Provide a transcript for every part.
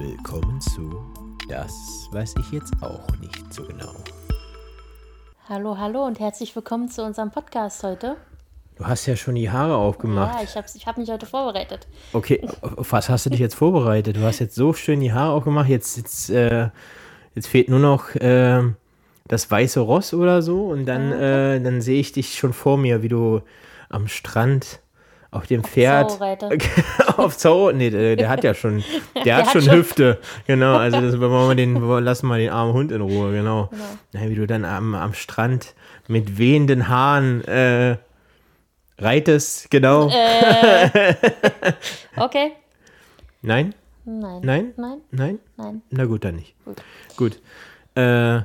willkommen zu Das weiß ich jetzt auch nicht so genau. Hallo, hallo und herzlich willkommen zu unserem Podcast heute. Du hast ja schon die Haare aufgemacht. Ja, ich habe ich hab mich heute vorbereitet. Okay, auf was hast du dich jetzt vorbereitet? Du hast jetzt so schön die Haare aufgemacht. Jetzt, jetzt, äh, jetzt fehlt nur noch äh, das weiße Ross oder so. Und dann, äh, dann sehe ich dich schon vor mir, wie du am Strand auf dem Pferd. Reite. auf Zau. Nee, der, der hat ja schon, der, Der hat hat schon schon- Hüfte. Genau, also das wollen wir den, lassen wir den armen Hund in Ruhe, genau. Ja, wie du dann am, am Strand mit wehenden Haaren äh, reitest, genau. Äh. Okay. Nein? Nein. Nein? Nein. Nein? Nein. Na gut, dann nicht. Gut. Gut. Äh.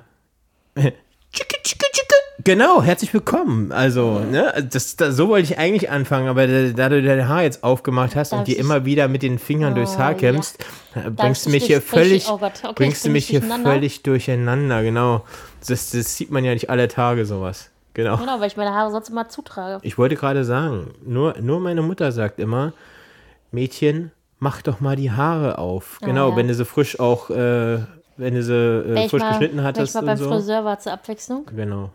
Genau, herzlich willkommen. Also, ne, das, das, so wollte ich eigentlich anfangen, aber da, du dein Haar jetzt aufgemacht hast Darf und dir ich- immer wieder mit den Fingern durchs Haar Oh, kämmst, äh, bringst du ich mich hier ich- völlig, oh Gott, okay, ich bringst du mich hier durcheinander. völlig durcheinander, genau. Das, das sieht man ja nicht alle Tage sowas. Genau. Genau, weil ich meine Haare sonst immer zutrage. Ich wollte gerade sagen, nur, nur meine Mutter sagt immer, Mädchen, mach doch mal die Haare auf. Ah, genau, ja. wenn du sie frisch auch, äh, wenn du sie äh, ich frisch mal, geschnitten ich hattest mal und beim so. Friseur war zur Abwechslung. Genau,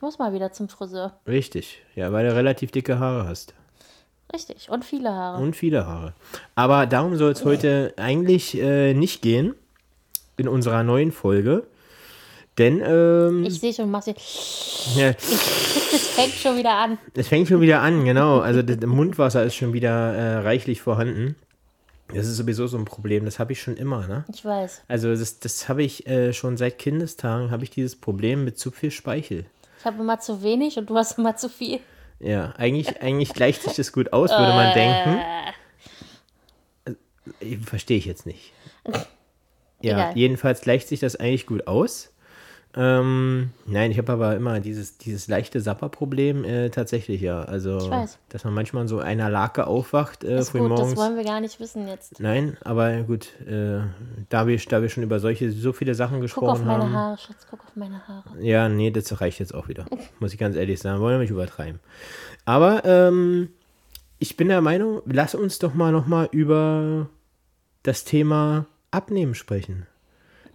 Ich muss mal wieder zum Friseur. richtig. Ja, weil du relativ dicke Haare hast. Richtig. Und viele Haare. Und viele Haare. Aber darum soll es heute eigentlich äh, nicht gehen in unserer neuen Folge. Denn ähm, Ich sehe schon, Massi. ja, Es fängt schon wieder an. es fängt schon wieder an, genau. Also das Mundwasser ist schon wieder äh, reichlich vorhanden. Das ist sowieso so ein Problem. Das habe ich schon immer, ne? Ich weiß. Also das, das habe ich äh, schon seit Kindestagen, habe ich dieses Problem mit zu viel Speichel. Ich habe immer zu wenig und du hast immer zu viel. Ja, eigentlich, eigentlich gleicht sich das gut aus, würde man denken. Äh, Verstehe ich jetzt nicht. Ja, Egal. jedenfalls gleicht sich das eigentlich gut aus. Ähm, nein, ich habe aber immer dieses, dieses leichte Sapperproblem äh, tatsächlich, ja. Also, Ich weiß. dass man manchmal so einer Lake aufwacht äh, Ist gut, das morgens. wollen wir gar nicht wissen jetzt. Nein, aber gut, äh, da, wir, da wir schon über solche, so viele Sachen Guck gesprochen auf meine haben. Haare, Schatz, guck auf meine Haare. Ja, nee, das reicht jetzt auch wieder. Muss ich ganz ehrlich sagen. Wollen wir nicht übertreiben. Aber ähm, ich bin der Meinung, lass uns doch mal nochmal über das Thema Abnehmen sprechen.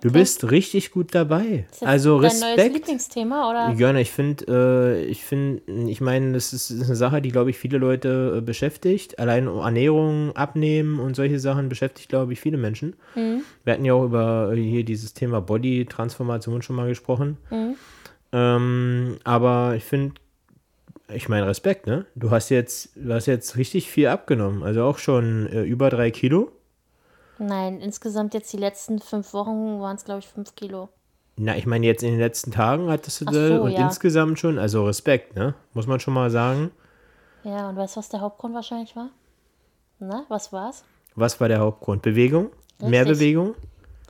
Du bist richtig gut dabei. Ist das Also dein neues Respekt. Lieblingsthema oder? Gerne, ich finde, äh, ich finde, ich meine, das ist, eine Sache, die, glaube ich, viele Leute äh, beschäftigt. Allein Ernährung, Abnehmen und solche Sachen beschäftigt, glaube ich, viele Menschen. Mhm. Wir hatten ja auch über äh, hier dieses Thema Body-Transformation schon mal gesprochen. Mhm. Ähm, aber ich finde, ich meine, Respekt, ne? Du hast jetzt, du hast jetzt richtig viel abgenommen. Also auch schon äh, über drei Kilo. Nein, insgesamt jetzt die letzten fünf Wochen waren es, glaube ich, fünf Kilo. Na, ich meine, jetzt in den letzten Tagen hattest du Ach das so, und ja. insgesamt schon, also Respekt, ne? Muss man schon mal sagen. Ja, und weißt du, was der Hauptgrund wahrscheinlich war? Na, was war's? Was war der Hauptgrund? Bewegung? Mehr Richtig. Bewegung?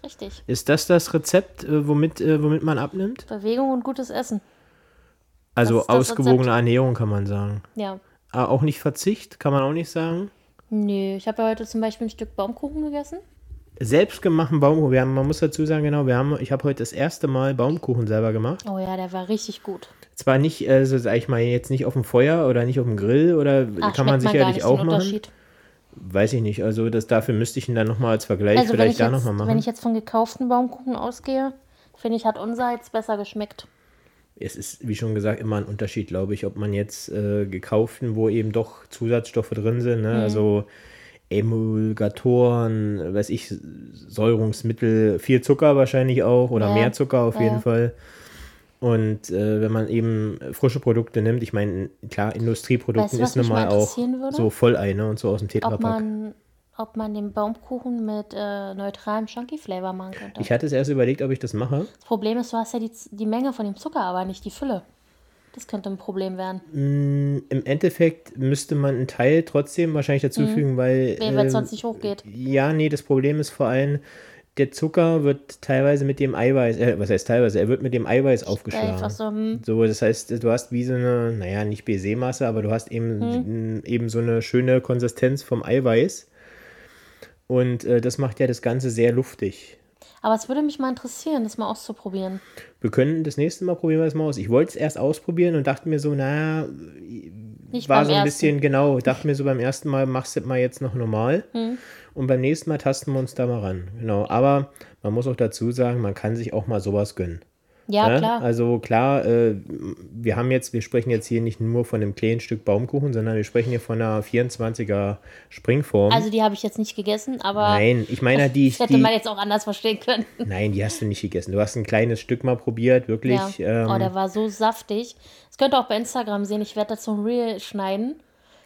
Richtig. Ist das das Rezept, äh, womit, äh, womit man abnimmt? Bewegung und gutes Essen. Also ausgewogene Rezept. Ernährung kann man sagen. Ja. Ah, auch nicht Verzicht, kann man auch nicht sagen. Nö, ich habe ja heute zum Beispiel ein Stück Baumkuchen gegessen. Selbstgemachten Baumkuchen. Wir haben, man muss dazu sagen, genau, wir haben, ich habe heute das erste Mal Baumkuchen selber gemacht. Oh ja, der war richtig gut. Zwar nicht, äh, so sag ich mal, jetzt nicht auf dem Feuer oder nicht auf dem Grill oder Ach, kann man sicherlich nicht auch machen. Unterschied. Weiß ich nicht. Also das, dafür müsste ich ihn dann nochmal als Vergleich Also vielleicht ich, da nochmal machen. wenn ich jetzt von gekauften Baumkuchen ausgehe, finde ich, hat unser jetzt besser geschmeckt. Es ist, wie schon gesagt, immer ein Unterschied, glaube ich, ob man jetzt äh, gekauften, wo eben doch Zusatzstoffe drin sind, ne? also Emulgatoren, weiß ich, Säurungsmittel, viel Zucker wahrscheinlich auch oder Ja, mehr Zucker auf ja, jeden. Fall. Und äh, wenn man eben frische Produkte nimmt, ich meine, klar, Industrieprodukten Weißt du, ist mich nun mal mal auch würde? so Vollei, ne? Und so aus dem Ob Tetrapack. man, ob man den Baumkuchen mit äh, neutralem Chunky-Flavor machen könnte. Ich hatte es erst überlegt, ob ich das mache. das Problem ist, du hast ja die, die Menge von dem Zucker, aber nicht die Fülle. Das könnte ein Problem werden. Im Endeffekt müsste man einen Teil trotzdem wahrscheinlich dazufügen, weil. Nee, weil es ähm, sonst nicht hochgeht. Ja, nee, das Problem ist vor allem, der Zucker wird teilweise mit dem Eiweiß, äh, was heißt teilweise, er wird mit dem Eiweiß aufgeschlagen. Einfach so, hm, So, das heißt, du hast wie so eine, naja, nicht Baiser-Masse, aber du hast eben, Hm. eben so eine schöne Konsistenz vom Eiweiß. Und äh, das macht ja das Ganze sehr luftig. Aber es würde mich mal interessieren, das mal auszuprobieren. Wir können das nächste Mal probieren wir das mal aus. Ich wollte es erst ausprobieren und dachte mir so, naja, Nicht war so ein ersten. bisschen, genau, dachte mir so beim ersten Mal, machst du mal jetzt noch normal. Hm. Und beim nächsten Mal tasten wir uns da mal ran. Genau. Aber man muss auch dazu sagen, man kann sich auch mal sowas gönnen. Ja, Ne? klar. Also klar, äh, wir haben jetzt, wir sprechen jetzt hier nicht nur von einem kleinen Stück Baumkuchen, sondern wir sprechen hier von einer 24er Springform. Also die habe ich jetzt nicht gegessen, aber Nein, ich meine die, das hätte die man jetzt auch anders verstehen können. Nein, die hast du nicht gegessen. Du hast ein kleines Stück mal probiert, wirklich. Ja. Ähm, oh, der war so saftig. Das könnt ihr auch bei Instagram sehen. Ich werde dazu ein Reel schneiden.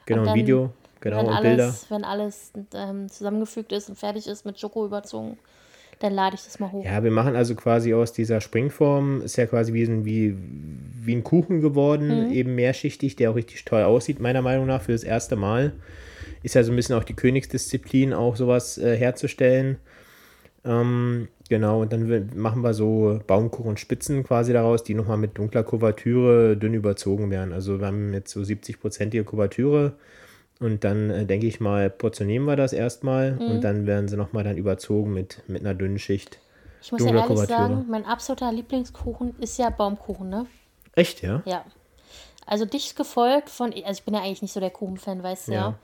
genau, und ein dann, Video, genau, wenn und alles, Bilder. Wenn alles ähm, zusammengefügt ist und fertig ist mit Schoko überzogen, dann lade ich das mal hoch. Ja, wir machen also quasi aus dieser Springform, ist ja quasi wie, ein- wie, wie ein Kuchen geworden, eben mehrschichtig, der auch richtig toll aussieht, meiner Meinung nach, für das erste Mal. Ist ja so ein bisschen auch die Königsdisziplin, auch sowas äh, herzustellen. Ähm, genau, und dann machen wir so Baumkuchenspitzen quasi daraus, die nochmal mit dunkler Kuvertüre dünn überzogen werden. Also wir haben jetzt so 70-prozentige Kuvertüre und dann äh, denke ich mal, portionieren wir das erstmal und dann werden sie nochmal dann überzogen mit, mit einer dünnen Schicht. Ich muss ja ehrlich Kuvertüre. sagen, mein absoluter Lieblingskuchen ist ja Baumkuchen, ne? Echt, ja? Ja. Also dicht gefolgt von, also ich bin ja eigentlich nicht so der Kuchenfan, weißt du ja. Ja.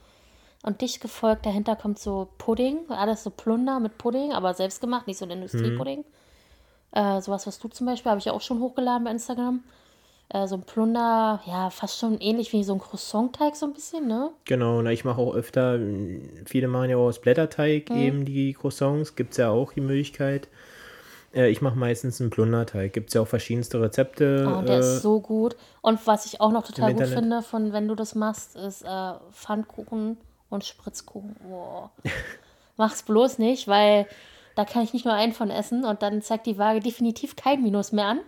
Und dicht gefolgt, dahinter kommt so Pudding, alles so Plunder mit Pudding, aber selbst gemacht, nicht so ein Industriepudding. Äh, sowas, was du zum Beispiel, habe ich ja auch schon hochgeladen bei Instagram. Äh, so ein Plunder, ja, fast schon ähnlich wie so ein Croissant-Teig so ein bisschen, ne? Genau, na, ich mache auch öfter, mh, viele machen ja auch aus Blätterteig Mhm. eben die Croissants, gibt es ja auch die Möglichkeit. Äh, ich mache meistens einen Plunderteig, gibt es ja auch verschiedenste Rezepte. Oh, der äh, ist so gut. Und was ich auch noch total gut Internet. finde, von wenn du das machst, ist äh, Pfannkuchen und Spritzkuchen. Wow. Mach's bloß nicht, weil da kann ich nicht nur einen von essen und dann zeigt die Waage definitiv kein Minus mehr an.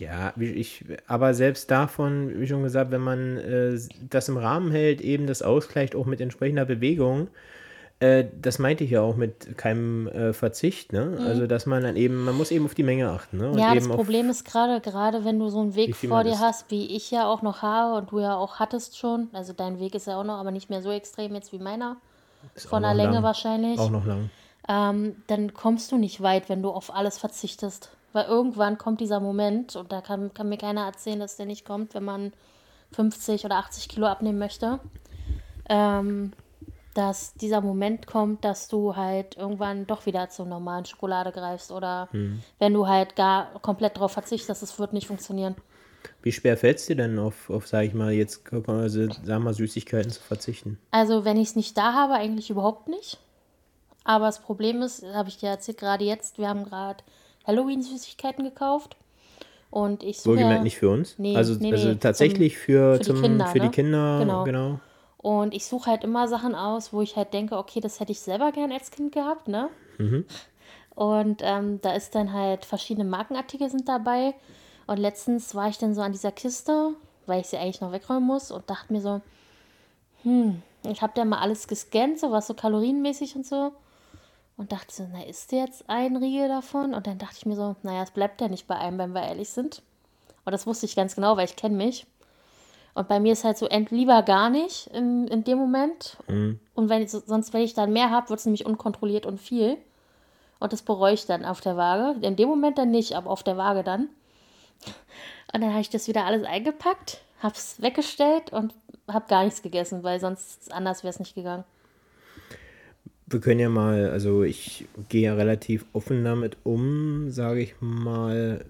Ja, ich, aber selbst davon, wie schon gesagt, wenn man äh, das im Rahmen hält, eben das ausgleicht auch mit entsprechender Bewegung, äh, das meinte ich ja auch mit keinem äh, Verzicht, ne? Also dass man dann eben, man muss eben auf die Menge achten, ne? Und Mhm. ja, das eben auf, Problem ist gerade, gerade wenn du so einen Weg vor dir hast, wie ich ja auch noch habe und du ja auch hattest schon. Also dein Weg ist ja auch noch, aber nicht mehr so extrem jetzt wie meiner. ist Von der Länge lang, wahrscheinlich. Auch noch lang. ähm, dann kommst du nicht weit, wenn du auf alles verzichtest. Weil irgendwann kommt dieser Moment und da kann, kann mir keiner erzählen, dass der nicht kommt, wenn man 50 oder 80 Kilo abnehmen möchte. Ähm, dass dieser Moment kommt, dass du halt irgendwann doch wieder zur normalen Schokolade greifst oder wenn du halt gar komplett darauf verzichtest, das wird nicht funktionieren. Wie schwer fällt es dir denn auf, auf, sag ich mal, jetzt, also, sag mal, Süßigkeiten zu verzichten? Also, wenn ich es nicht da habe, eigentlich überhaupt nicht. Aber das Problem ist, habe ich dir erzählt, gerade jetzt, wir haben gerade Halloween-Süßigkeiten gekauft. Und ich suche. Wohlgemerkt nicht für uns. Nee, also, nee, also nee, tatsächlich für, für die zum, Kinder, für die ne? Kinder, Genau. genau. Und ich suche halt immer Sachen aus, wo ich halt denke, okay, das hätte ich selber gern als Kind gehabt, ne? Und ähm, da ist dann halt verschiedene Markenartikel sind dabei. Und letztens war ich dann so an dieser Kiste, weil ich sie eigentlich noch wegräumen muss und dachte mir so, hm, ich habe da mal alles gescannt, so was so kalorienmäßig und so. Und dachte so, na, ist jetzt ein Riegel davon? Und dann dachte ich mir so, naja, es bleibt ja nicht bei einem, wenn wir ehrlich sind. Und das wusste ich ganz genau, weil ich kenne mich. Und bei mir ist halt so, ent lieber gar nicht in, in dem Moment. Und wenn ich, sonst, wenn ich dann mehr habe, wird es nämlich unkontrolliert und viel. Und das bereue ich dann auf der Waage. In dem Moment dann nicht, aber auf der Waage dann. Und dann habe ich das wieder alles eingepackt, habe es weggestellt und habe gar nichts gegessen, weil sonst anders wäre es nicht gegangen. Wir können ja mal, also ich gehe ja relativ offen damit um, sage ich mal.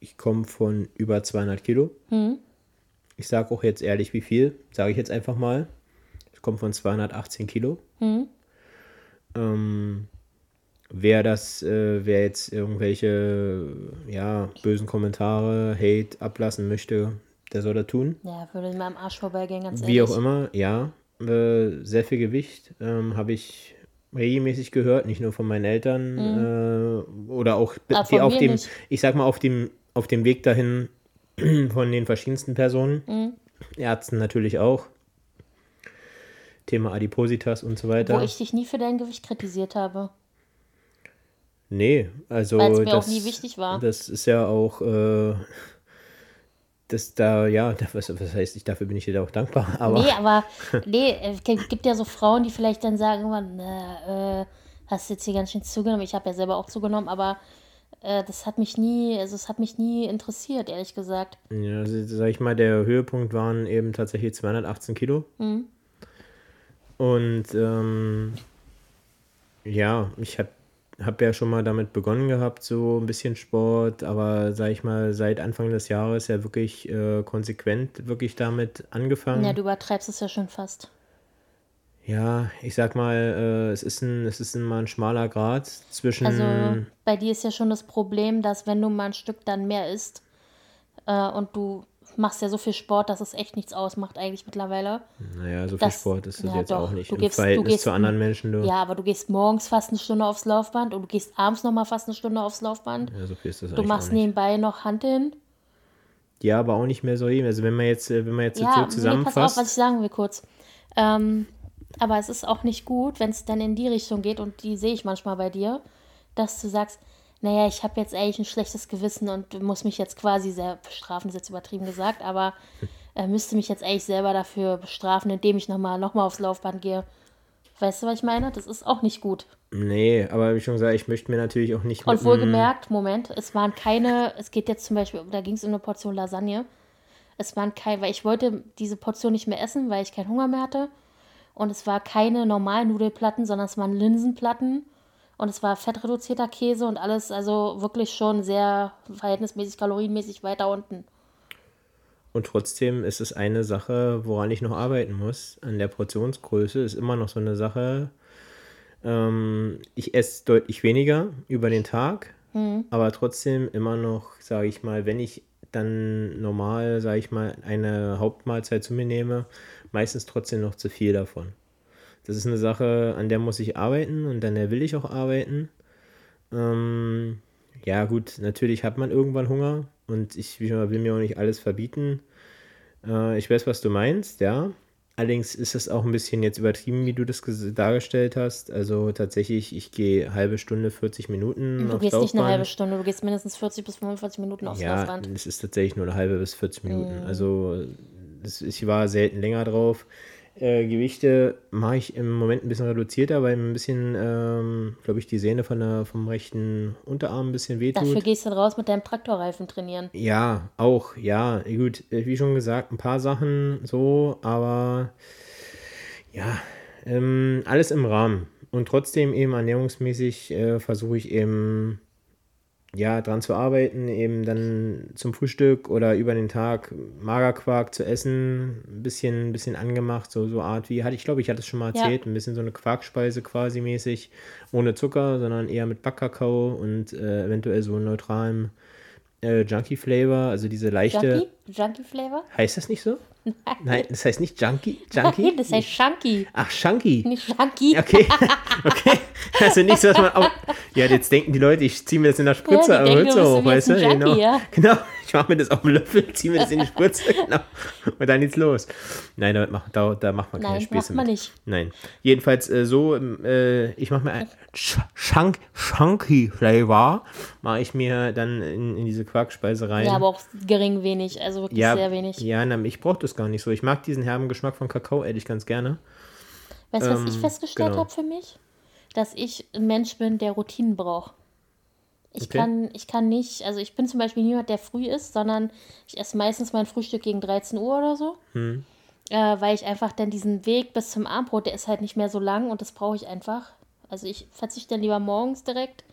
Ich komme von über 200 Kilo. Hm. Ich sage auch jetzt ehrlich, wie viel, sage ich jetzt einfach mal. Ich komme von 218 Kilo. Hm. Ähm, wer das, äh, wer jetzt irgendwelche ja, bösen Kommentare, Hate ablassen möchte, der soll das tun. Ja, würde mir am Arsch vorbeigehen, ganz Wie ehrlich. auch immer, ja. Äh, sehr viel Gewicht ähm, habe ich regelmäßig gehört, nicht nur von meinen Eltern äh, oder auch Ah, die auf mir dem, nicht. ich sag mal, auf dem, auf dem Weg dahin von den verschiedensten Personen. Mhm. Ärzten natürlich auch. Thema Adipositas und so weiter. Wo ich dich nie für dein Gewicht kritisiert habe. Nee, also Weil's mir auch das, nie wichtig war. Das ist ja auch, äh, das da, ja, da- was, was heißt, ich, dafür bin ich dir da auch dankbar. Aber Nee, aber nee, es gibt ja so Frauen, die vielleicht dann sagen, äh, äh, hast jetzt hier ganz schön zugenommen. Ich habe ja selber auch zugenommen, aber äh, das hat mich nie, also es hat mich nie interessiert, ehrlich gesagt. ja, also, sag ich mal, der Höhepunkt waren eben tatsächlich 218 Kilo. Mhm. Und ähm, Ja, ich habe hab ja schon mal damit begonnen gehabt, so ein bisschen Sport, aber sag ich mal, seit Anfang des Jahres ja wirklich äh, konsequent wirklich damit angefangen. Ja, du übertreibst es ja schon fast. Ja, ich sag mal, äh, es ist ein, es ist ein, mal ein schmaler Grad zwischen. Also bei dir ist ja schon das Problem, dass wenn du mal ein Stück dann mehr isst äh, und du machst ja so viel Sport, dass es echt nichts ausmacht eigentlich mittlerweile. Naja, so viel Das- Sport ist das ja, jetzt doch. auch nicht. Du Im gehst- du gehst- zu anderen Menschen, du. Ja, aber du gehst morgens fast eine Stunde aufs Laufband und du gehst abends nochmal fast eine Stunde aufs Laufband. Ja, so viel ist das Du machst nebenbei noch Hanteln. Ja, aber auch nicht mehr so eben. Also wenn man jetzt, äh, wenn man jetzt Ja, so nee, pass auf, zusammenfasst. was ich sagen will kurz. Ähm, aber es ist auch nicht gut, wenn es dann in die Richtung geht, und die sehe ich manchmal bei dir, dass du sagst, naja, ich habe jetzt eigentlich ein schlechtes Gewissen und muss mich jetzt quasi sehr bestrafen, das ist jetzt übertrieben gesagt, aber äh, müsste mich jetzt eigentlich selber dafür bestrafen, indem ich nochmal noch mal aufs Laufband gehe. Weißt du, was ich meine? Das ist auch nicht gut. nee, aber wie schon gesagt, ich möchte mir natürlich auch nicht Und wohlgemerkt, Moment, es waren keine, es geht jetzt zum Beispiel, da ging es um eine Portion Lasagne. Es waren keine, weil ich wollte diese Portion nicht mehr essen, weil ich keinen Hunger mehr hatte. Und es war keine normalen Nudelplatten, sondern es waren Linsenplatten. Und es war fettreduzierter Käse und alles, also wirklich schon sehr verhältnismäßig kalorienmäßig weiter unten. Und trotzdem ist es eine Sache, woran ich noch arbeiten muss. An der Portionsgröße ist immer noch so eine Sache. Ähm, ich esse deutlich weniger über den Tag, aber trotzdem immer noch, sage ich mal, wenn ich dann normal, sage ich mal, eine Hauptmahlzeit zu mir nehme, meistens trotzdem noch zu viel davon. Das ist eine Sache, an der muss ich arbeiten und an der will ich auch arbeiten. Ähm, ja, gut, natürlich hat man irgendwann Hunger und ich mal, will mir auch nicht alles verbieten. Äh, ich weiß, was du meinst, ja. Allerdings ist es auch ein bisschen jetzt übertrieben, wie du das ges- dargestellt hast. Also tatsächlich, ich gehe halbe Stunde, 40 Minuten Du aufs gehst nicht eine halbe Stunde, du gehst mindestens 40 bis 45 Minuten aufs Ja, Laufband. es ist tatsächlich nur eine halbe bis 40 Minuten. Mhm. Also das, ich war selten länger drauf. Äh, Gewichte mache ich im Moment ein bisschen reduzierter, weil ein bisschen, ähm, glaube ich, die Sehne von der, vom rechten Unterarm ein bisschen wehtut. Dafür gehst du dann raus mit deinem Traktorreifen trainieren. Ja, auch, ja, gut, äh, wie schon gesagt, ein paar Sachen so, aber ja, ähm, alles im Rahmen. Und trotzdem eben ernährungsmäßig äh, versuche ich eben ja dran zu arbeiten, eben dann zum Frühstück oder über den Tag Magerquark zu essen, ein bisschen, ein bisschen angemacht, so, so Art wie, hatte ich glaube, ich hatte es schon mal Ja. erzählt, ein bisschen so eine Quarkspeise quasi mäßig, ohne Zucker, sondern eher mit Backkakao und äh, eventuell so neutralem äh, Junkie-Flavor, also diese leichte. Junkie? Junkie-Flavor? Heißt das nicht so? Nein, das heißt nicht Junkie. Junkie? Nein, das heißt Chunky, Ach, Chunky. nicht Junkie. Okay, okay. Also nicht so, dass man auch. Ja, jetzt denken die Leute, ich ziehe mir das in der Spritze Ja, am denken, hoch, weißt du? Genau. Junkie, ja. genau. Ich mache mir das auf dem Löffel, ziehe mir das in die Spritze, genau. Und dann geht's los. Nein, damit macht, da, da macht man keine Nein, Späße macht man mit. nicht. Nein. Jedenfalls äh, so, ähm, äh, ich mache mir ein Ch Chunk Chunky Flavor, mache ich mir dann in, in diese Quarkspeise rein. Ja, aber auch gering wenig, also wirklich ja, sehr wenig. Ja, na, ich brauche das gar nicht so. Ich mag diesen herben Geschmack von Kakao ehrlich ganz gerne. Weißt du, was ich Ähm, festgestellt genau. habe für mich? Dass ich ein Mensch bin, der Routinen braucht. Ich, Okay. kann, ich kann nicht, also ich bin zum Beispiel niemand, der früh isst, sondern ich esse meistens mein Frühstück gegen 13 Uhr oder so. Hm. Äh, weil ich einfach dann diesen Weg bis zum Abendbrot, der ist halt nicht mehr so lang und das brauche ich einfach. Also ich verzichte dann lieber morgens direkt.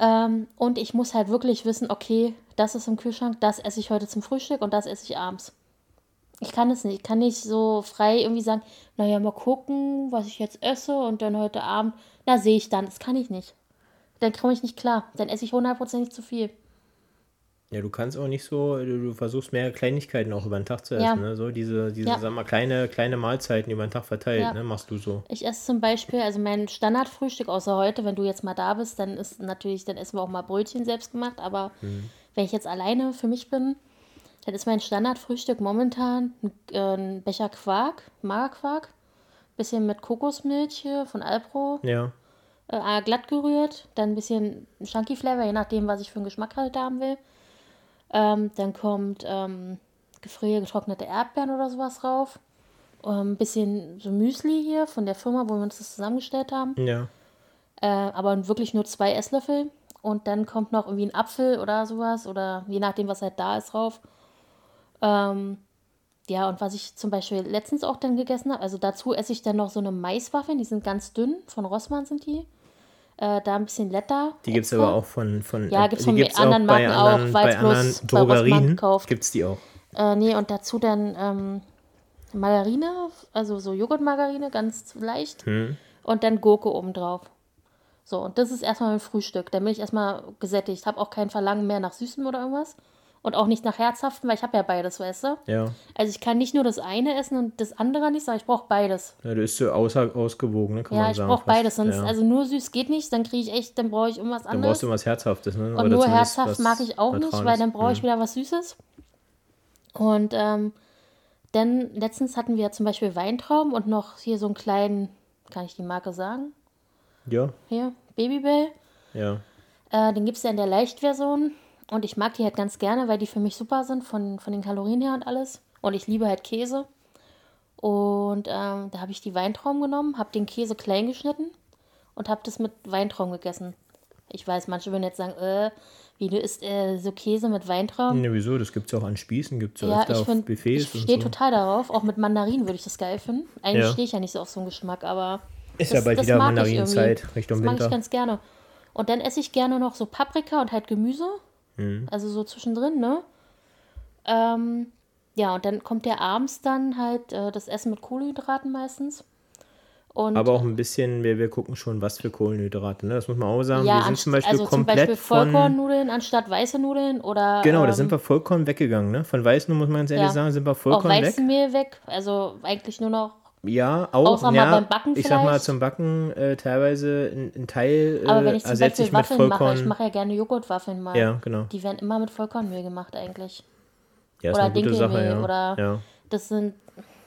Ähm, und ich muss halt wirklich wissen, okay, das ist im Kühlschrank, das esse ich heute zum Frühstück und das esse ich abends. Ich kann es nicht. Ich kann nicht so frei irgendwie sagen, naja, mal gucken, was ich jetzt esse und dann heute Abend, na, sehe ich dann. Das kann ich nicht. Dann komme ich nicht klar. Dann esse ich hundertprozentig zu viel. Ja, du kannst auch nicht so, du, du versuchst mehr Kleinigkeiten auch über den Tag zu essen, Ja. ne? So diese, diese, Ja. sag mal, kleine, kleine Mahlzeiten über den Tag verteilt, Ja. ne? Machst du so. Ich esse zum Beispiel, also mein Standardfrühstück, außer heute, wenn du jetzt mal da bist, dann ist natürlich, dann essen wir auch mal Brötchen selbst gemacht, aber wenn ich jetzt alleine für mich bin, dann ist mein Standardfrühstück momentan ein, äh, ein Becher Quark, Magerquark, bisschen mit Kokosmilch hier von Alpro, Ja. Äh, glatt gerührt, dann ein bisschen Chunky Flavor, je nachdem, was ich für einen Geschmack halt haben will. Ähm, dann kommt ähm, gefrierte, getrocknete Erdbeeren oder sowas drauf. Ähm, Ein bisschen so Müsli hier von der Firma, wo wir uns das zusammengestellt haben. Ja. Äh, aber wirklich nur zwei Esslöffel. Und dann kommt noch irgendwie ein Apfel oder sowas. Oder je nachdem, was halt da ist drauf. Ähm, ja, und was ich zum Beispiel letztens auch dann gegessen habe, also dazu esse ich dann noch so eine Maiswaffeln, die sind ganz dünn, von Rossmann sind die. Äh, da ein bisschen Letter. Die gibt es aber auch von, von Ja, gibt es von gibt's anderen Marken anderen, auch, weil bloß Drogerien gibt es die auch. Äh, nee, und dazu dann ähm, Margarine, also so Joghurtmargarine, ganz leicht. Hm. Und dann Gurke obendrauf. So, und das ist erstmal mein Frühstück. Dann bin ich erstmal gesättigt. Habe auch kein Verlangen mehr nach Süßem oder irgendwas. Und auch nicht nach Herzhaften, weil ich habe ja beides, weißt du? Ja. Also ich kann nicht nur das eine essen und das andere nicht, sondern ich brauche beides. ja, du bist so außer, ausgewogen, ne? kann Ja, man ich brauche beides. Sonst, ja. also nur süß geht nicht, dann kriege ich echt, dann brauche ich irgendwas Dann anderes. brauchst du was Herzhaftes, ne? Und nur herzhaft mag ich auch nicht, weil dann brauche ich Mhm. wieder was Süßes. Und ähm, dann letztens hatten wir zum Beispiel Weintrauben und noch hier so einen kleinen, kann ich die Marke sagen? Ja, Hier, Babybell. ja. Äh, den gibt es ja in der Leichtversion. Und ich mag die halt ganz gerne, weil die für mich super sind, von, von den Kalorien her und alles. Und ich liebe halt Käse. Und ähm, da habe ich die Weintrauben genommen, habe den Käse klein geschnitten und habe das mit Weintrauben gegessen. Ich weiß, manche würden jetzt sagen, äh, wie du isst äh, so Käse mit Weintrauben. Ne, wieso? Das gibt es auch an Spießen, gibt es Ja, öfter ich auf finde, Buffets ich stehe so. total darauf. Auch mit Mandarinen würde ich das geil finden. Eigentlich Ja. stehe ich ja nicht so auf so einen Geschmack, aber Ist das- ja bald das wieder mag Mandarinenzeit. Richtung das mag Winter. ich ganz gerne. Und dann esse ich gerne noch so Paprika und halt Gemüse. Mhm. Also so zwischendrin, ne? Ähm, ja, und dann kommt ja abends dann halt äh, das Essen mit Kohlenhydraten meistens. Und Aber auch ein bisschen, wir, wir gucken schon, was für Kohlenhydrate, ne? Das muss man auch sagen. ja, wir sind zum Beispiel also zum komplett Beispiel. Vollkornnudeln anstatt weiße Nudeln oder Genau, da ähm, sind wir vollkommen weggegangen, ne? Von Weißen, muss man ganz ehrlich ja. sagen, sind wir auch vollkommen weg. Weizenmehl weg. Also eigentlich nur noch Ja, auch. Außer mal ja, beim Backen ich sag mal, vielleicht. zum Backen äh, teilweise ein, ein Teil äh, Aber wenn ich zum ersetze Beispiel ich mit Waffeln mache, Vollkorn. ich mache ja gerne Joghurtwaffeln mal. ja, genau. Die werden immer mit Vollkornmehl gemacht eigentlich. Ja, ist oder eine gute Sache, Dinkelmehl ja. oder ja. das sind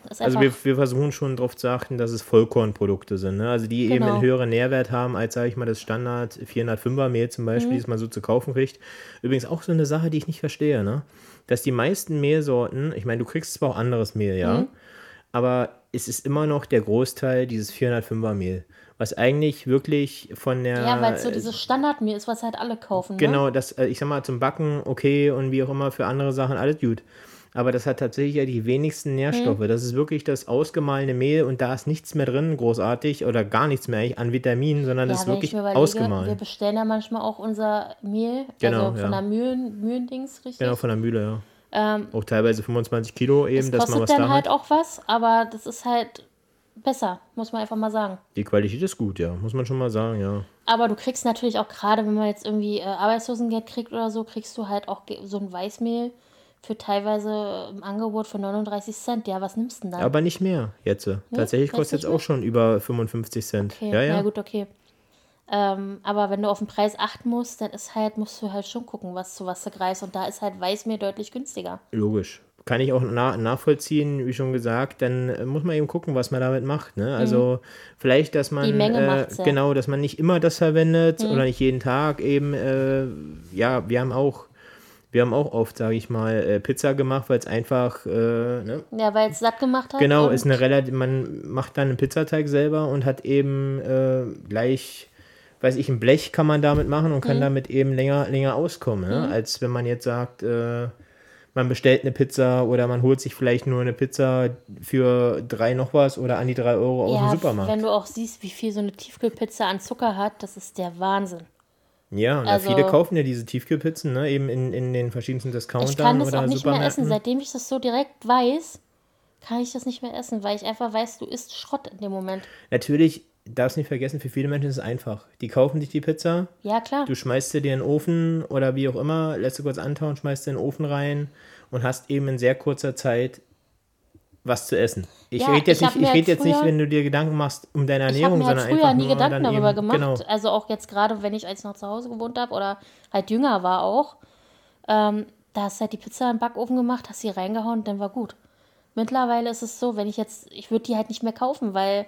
Also wir, wir versuchen schon darauf zu achten, dass es Vollkornprodukte sind. Ne? Also die eben Genau. einen höheren Nährwert haben als, sage ich mal, das Standard 405er Mehl zum Beispiel, Mhm. das man so zu kaufen kriegt. Übrigens auch so eine Sache, die ich nicht verstehe, ne? dass die meisten Mehlsorten, ich meine, du kriegst zwar auch anderes Mehl, ja, Mhm. aber es ist immer noch der Großteil dieses 405er Mehl, was eigentlich wirklich von der... ja, weil es so dieses Standardmehl ist, was halt alle kaufen. Ne? Genau, das, äh, ich sag mal, zum Backen okay und wie auch immer für andere Sachen alles gut. Aber das hat tatsächlich ja die wenigsten Nährstoffe. Mhm. Das ist wirklich das ausgemahlene Mehl und da ist nichts mehr drin, großartig, oder gar nichts mehr eigentlich an Vitaminen, sondern das Ja, ist wenn ich wirklich überlege, wir ausgemahlen. bestellen ja manchmal auch unser Mehl, Genau, also von ja. der Mühlen, Mühlendings, richtig? Genau, von der Mühle, ja. Ähm, Auch teilweise 25 Kilo eben, es dass man kostet was dann da halt hat. auch was, aber das ist halt besser, muss man einfach mal sagen. Die Qualität ist gut, ja, muss man schon mal sagen, ja. Aber du kriegst natürlich auch gerade, wenn man jetzt irgendwie äh, Arbeitslosengeld kriegt oder so, kriegst du halt auch so ein Weißmehl für teilweise im Angebot für 39 Cent. Ja, was nimmst du denn dann? Aber nicht mehr jetzt. Tatsächlich jetzt kostet es nicht auch schon über 55 Cent. Okay, Ja, ja. na gut, okay. Ähm, aber wenn du auf den Preis achten musst, dann ist halt, musst du halt schon gucken, was zu was du greifst. Und da ist halt Weißmehl deutlich günstiger. Logisch. Kann ich auch na nachvollziehen, wie schon gesagt, dann äh, muss man eben gucken, was man damit macht. Ne? Also vielleicht, dass man Mhm. Die Menge äh. Mhm. genau, dass man nicht immer das verwendet oder nicht jeden Tag eben, äh, ja, wir haben auch, wir haben auch oft, sage ich mal, äh, Pizza gemacht, weil es einfach, äh, ne? Ja, weil es satt gemacht hat. genau, ist eine relativ, man macht dann einen Pizzateig selber und hat eben äh, gleich, weiß ich, ein Blech kann man damit machen und Mhm. kann damit eben länger, länger auskommen, ne? als wenn man jetzt sagt, äh, man bestellt eine Pizza oder man holt sich vielleicht nur eine Pizza für drei noch was oder an die drei Euro aus ja, dem Supermarkt. wenn du auch siehst, wie viel so eine Tiefkühlpizza an Zucker hat, das ist der Wahnsinn. ja, also- viele kaufen ja diese Tiefkühlpizzen, ne? eben in, in den verschiedensten Ich Discountern kann das oder auch nicht mehr essen. Seitdem ich das so direkt weiß, kann ich das nicht mehr essen, weil ich einfach weiß, du isst Schrott in dem Moment. Natürlich, darfst nicht vergessen, für viele Menschen ist es einfach. Die kaufen sich die Pizza, Ja, klar. Du schmeißt sie dir in den Ofen oder wie auch immer, lässt du kurz antauen, schmeißt sie in den Ofen rein und hast eben in sehr kurzer Zeit was zu essen. Ich Ja, rede jetzt, ich nicht, ich mir red halt jetzt nicht, früher- wenn du dir Gedanken machst um deine Ich habe Ernährung, mir halt sondern früher einfach nie nur Gedanken dann darüber eben, gemacht. Genau. Also auch jetzt gerade, wenn ich als noch zu Hause gewohnt habe oder halt jünger war auch. Ähm, da hast du halt die Pizza im Backofen gemacht, hast sie reingehauen und dann war gut. Mittlerweile ist es so, wenn ich jetzt, ich würde die halt nicht mehr kaufen, weil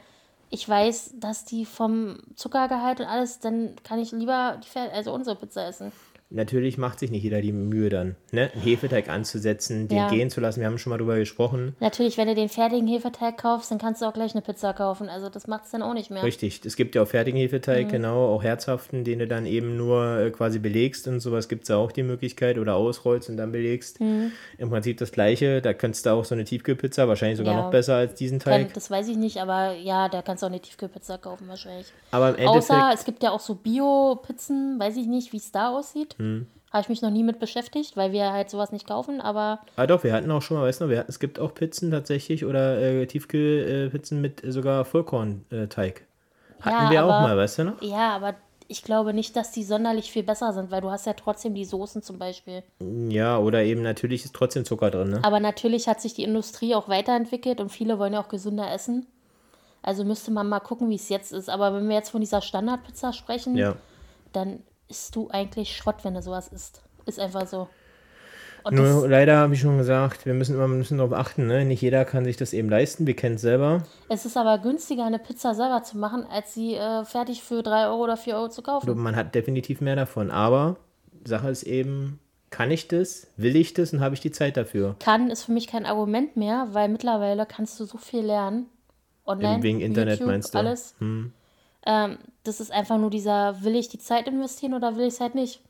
ich weiß, dass die vom Zuckergehalt und alles, dann kann ich lieber die, Fer- also unsere Pizza essen. Natürlich macht sich nicht jeder die Mühe dann, ne? einen Hefeteig anzusetzen, den Ja. gehen zu lassen. Wir haben schon mal drüber gesprochen. Natürlich, wenn du den fertigen Hefeteig kaufst, dann kannst du auch gleich eine Pizza kaufen. Also das macht es dann auch nicht mehr. Richtig, es gibt ja auch fertigen Mhm. Hefeteig, genau, auch herzhaften, den du dann eben nur äh, quasi belegst und sowas gibt es ja auch die Möglichkeit oder ausrollst und dann belegst. Mhm. Im Prinzip das gleiche, da könntest du auch so eine Tiefkühlpizza, wahrscheinlich sogar Ja. noch besser als diesen Teig. das weiß ich nicht, aber ja, da kannst du auch eine Tiefkühlpizza kaufen wahrscheinlich. Aber im Endeffekt, Außer es gibt ja auch so Bio-Pizzen, weiß ich nicht, wie es da aussieht. Hm. Habe ich mich noch nie mit beschäftigt, weil wir halt sowas nicht kaufen, aber ah doch, wir hatten auch schon mal, weißt du, wir hatten, es gibt auch Pizzen tatsächlich oder äh, Tiefkühlpizzen mit äh, sogar Vollkornteig. Hatten Ja, wir auch aber- mal, weißt du noch? ja, aber ich glaube nicht, dass die sonderlich viel besser sind, weil du hast ja trotzdem die Soßen zum Beispiel. Ja, oder eben natürlich ist trotzdem Zucker drin, ne? Aber natürlich hat sich die Industrie auch weiterentwickelt und viele wollen ja auch gesünder essen. Also müsste man mal gucken, wie es jetzt ist. Aber wenn wir jetzt von dieser Standardpizza sprechen, Ja. dann isst du eigentlich Schrott, wenn du sowas isst. Ist einfach so. Und Nur leider habe ich schon gesagt, wir müssen immer müssen darauf achten, ne? Nicht jeder kann sich das eben leisten, wir kennen es selber. es ist aber günstiger, eine Pizza selber zu machen, als sie äh, fertig für 3 Euro oder 4 Euro zu kaufen. Man hat definitiv mehr davon. Aber Sache ist eben, kann ich das? Will ich das und habe ich die Zeit dafür? Kann ist für mich kein Argument mehr, weil mittlerweile kannst du so viel lernen. Online, wegen Internet YouTube, meinst du? Hm. Alles. Ähm, das ist einfach nur dieser, will ich die Zeit investieren oder will ich es halt nicht?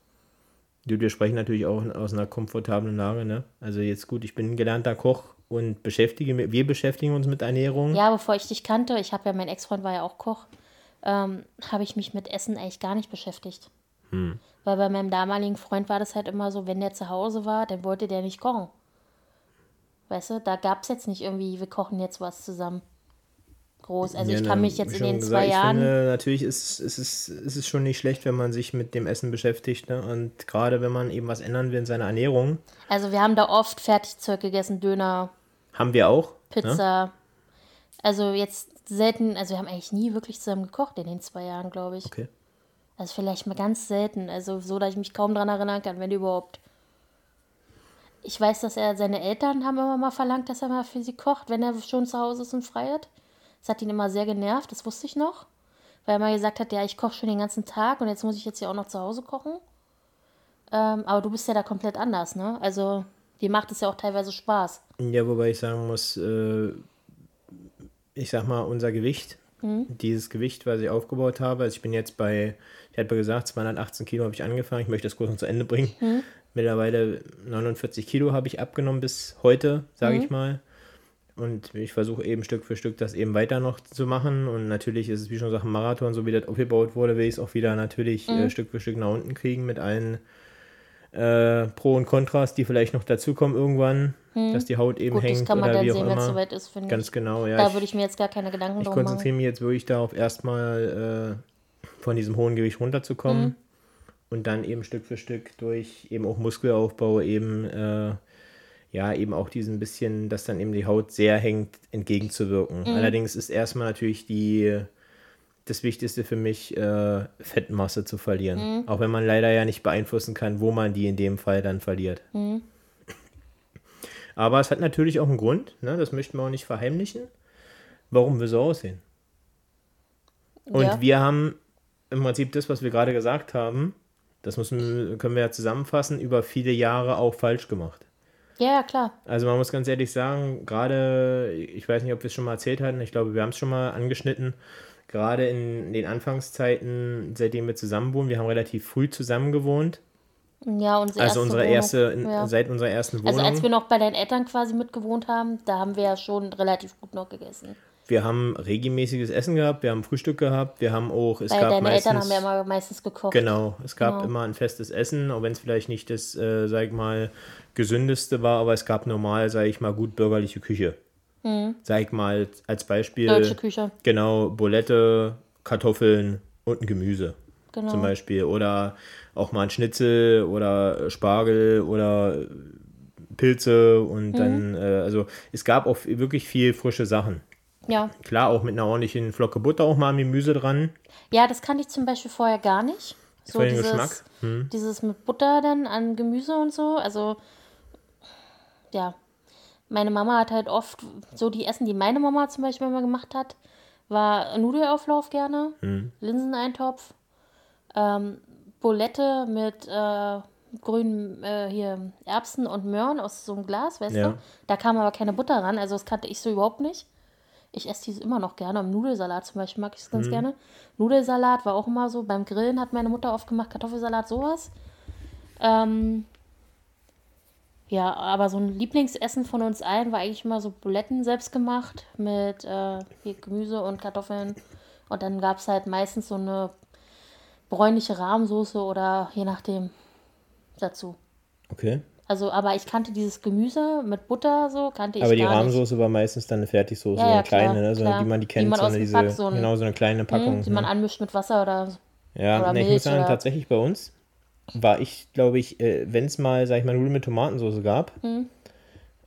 Du, wir sprechen natürlich auch aus einer komfortablen Lage, ne? Also jetzt gut, ich bin ein gelernter Koch und beschäftige mich, wir beschäftigen uns mit Ernährung. Ja, bevor ich dich kannte, ich habe ja, mein Ex-Freund war ja auch Koch, ähm, habe ich mich mit Essen eigentlich gar nicht beschäftigt. Hm. Weil bei meinem damaligen Freund war das halt immer so, wenn der zu Hause war, dann wollte der nicht kochen. Weißt du, da gab es jetzt nicht irgendwie, wir kochen jetzt was zusammen. Groß. Also Ja, ich ne, kann mich jetzt in den gesagt, zwei Jahren. Finde, natürlich ist, ist, es, ist es schon nicht schlecht, wenn man sich mit dem Essen beschäftigt. Ne? Und gerade wenn man eben was ändern will in seiner Ernährung, Also wir haben da oft Fertigzeug gegessen, Döner, haben wir auch. Ne? Pizza. Also jetzt selten, also wir haben eigentlich nie wirklich zusammen gekocht in den zwei Jahren, glaube ich. Okay. Also vielleicht mal ganz selten. Also so, dass ich mich kaum dran erinnern kann, wenn überhaupt. Ich weiß, dass er, seine Eltern haben immer mal verlangt, dass er mal für sie kocht, wenn er schon zu Hause ist und frei hat. Das hat ihn immer sehr genervt, das wusste ich noch. Weil er mal gesagt hat, ja, ich koche schon den ganzen Tag und jetzt muss ich jetzt hier auch noch zu Hause kochen. Ähm, aber du bist ja da komplett anders, ne? Also, dir macht es ja auch teilweise Spaß. Ja, wobei ich sagen muss, äh, ich sag mal, unser Gewicht, Mhm. dieses Gewicht, was ich aufgebaut habe, also ich bin jetzt bei, ich hatte gesagt, 218 Kilo habe ich angefangen, ich möchte das kurz noch zu Ende bringen. Mhm. Mittlerweile 49 Kilo habe ich abgenommen bis heute, sage Mhm. ich mal. Und ich versuche eben Stück für Stück das eben weiter noch zu machen. Und natürlich ist es, wie schon gesagt, ein Marathon, so wie das aufgebaut wurde, will ich es auch wieder natürlich Mhm. äh, Stück für Stück nach unten kriegen mit allen äh, Pro und Kontras, die vielleicht noch dazukommen irgendwann, dass die Haut eben Mhm. Gut, hängt das kann man oder dann wie sehen, wenn es soweit ist, finde Ganz ich. genau, ja. Da ich würde ich mir jetzt gar keine Gedanken ich drum machen. konzentriere mich jetzt wirklich darauf, erstmal äh, von diesem hohen Gewicht runterzukommen Mhm. und dann eben Stück für Stück durch eben auch Muskelaufbau eben äh, ja eben auch diesen bisschen, dass dann eben die Haut sehr hängt, entgegenzuwirken. Mhm. Allerdings ist erstmal natürlich die das Wichtigste für mich, äh, Fettmasse zu verlieren. Mhm. Auch wenn man leider ja nicht beeinflussen kann, wo man die in dem Fall dann verliert. Mhm. Aber es hat natürlich auch einen Grund, ne? das möchten wir auch nicht verheimlichen, warum wir so aussehen. Und Ja. wir haben im Prinzip das, was wir gerade gesagt haben, das müssen, können wir ja zusammenfassen, über viele Jahre auch falsch gemacht. Ja, ja, klar. Also man muss ganz ehrlich sagen, gerade, ich weiß nicht, ob wir es schon mal erzählt hatten, ich glaube, wir haben es schon mal angeschnitten, gerade in den Anfangszeiten, seitdem wir zusammen wohnen, wir haben relativ früh zusammen gewohnt. Ja, unsere Also erste unsere Wohnung. erste, ja. seit unserer ersten Wohnung. Also als wir noch bei deinen Eltern quasi mitgewohnt haben, da haben wir ja schon relativ gut noch gegessen. Wir haben regelmäßiges Essen gehabt, wir haben Frühstück gehabt, wir haben auch, es Weil gab deine meistens, Eltern haben ja immer meistens gekocht. genau, es gab Genau. immer ein festes Essen, auch wenn es vielleicht nicht das, äh, sag ich mal, gesündeste war, aber es gab normal, sag ich mal, gut bürgerliche Küche. Sag ich mal als Beispiel, Mhm. Deutsche Küche. genau, Bulette, Kartoffeln und ein Gemüse Genau. zum Beispiel oder auch mal ein Schnitzel oder Spargel oder Pilze und Mhm. dann, äh, also es gab auch wirklich viel frische Sachen. Ja. Klar, auch mit einer ordentlichen Flocke Butter auch mal am Gemüse dran. ja, das kannte ich zum Beispiel vorher gar nicht. So Für den dieses, Geschmack? Hm. dieses mit Butter dann an Gemüse und so. Also, ja. Meine Mama hat halt oft so die Essen, die meine Mama zum Beispiel immer gemacht hat, war Nudelauflauf gerne, Hm. Linseneintopf, ähm, Bulette mit äh, grünen äh, hier Erbsen und Möhren aus so einem Glas, weißt Ja. du? Da kam aber keine Butter ran, also das kannte ich so überhaupt nicht. Ich esse diese immer noch gerne. Im Nudelsalat zum Beispiel mag ich es Mhm. ganz gerne. Nudelsalat war auch immer so. Beim Grillen hat meine Mutter oft gemacht, Kartoffelsalat, sowas. Ähm, ja, aber so ein Lieblingsessen von uns allen war eigentlich immer so Buletten selbst gemacht mit äh, Gemüse und Kartoffeln. Und dann gab es halt meistens so eine bräunliche Rahmsoße oder je nachdem dazu. Okay. Also, aber ich kannte dieses Gemüse mit Butter so, kannte ich Aber die. Rahmsoße war meistens dann eine Fertigsoße, Ja, eine ja, kleine, klar, ne? so, klar. wie man die Die kennt, man so eine, diese, Pack so ein- genau so eine kleine Packung. Hm, die man ne? anmischt mit Wasser oder so. Ja, oder ne, ich Milch muss sagen, oder- tatsächlich bei uns war ich, glaube ich, äh, wenn es mal, sag ich mal, Nudeln mit Tomatensauce gab, Hm.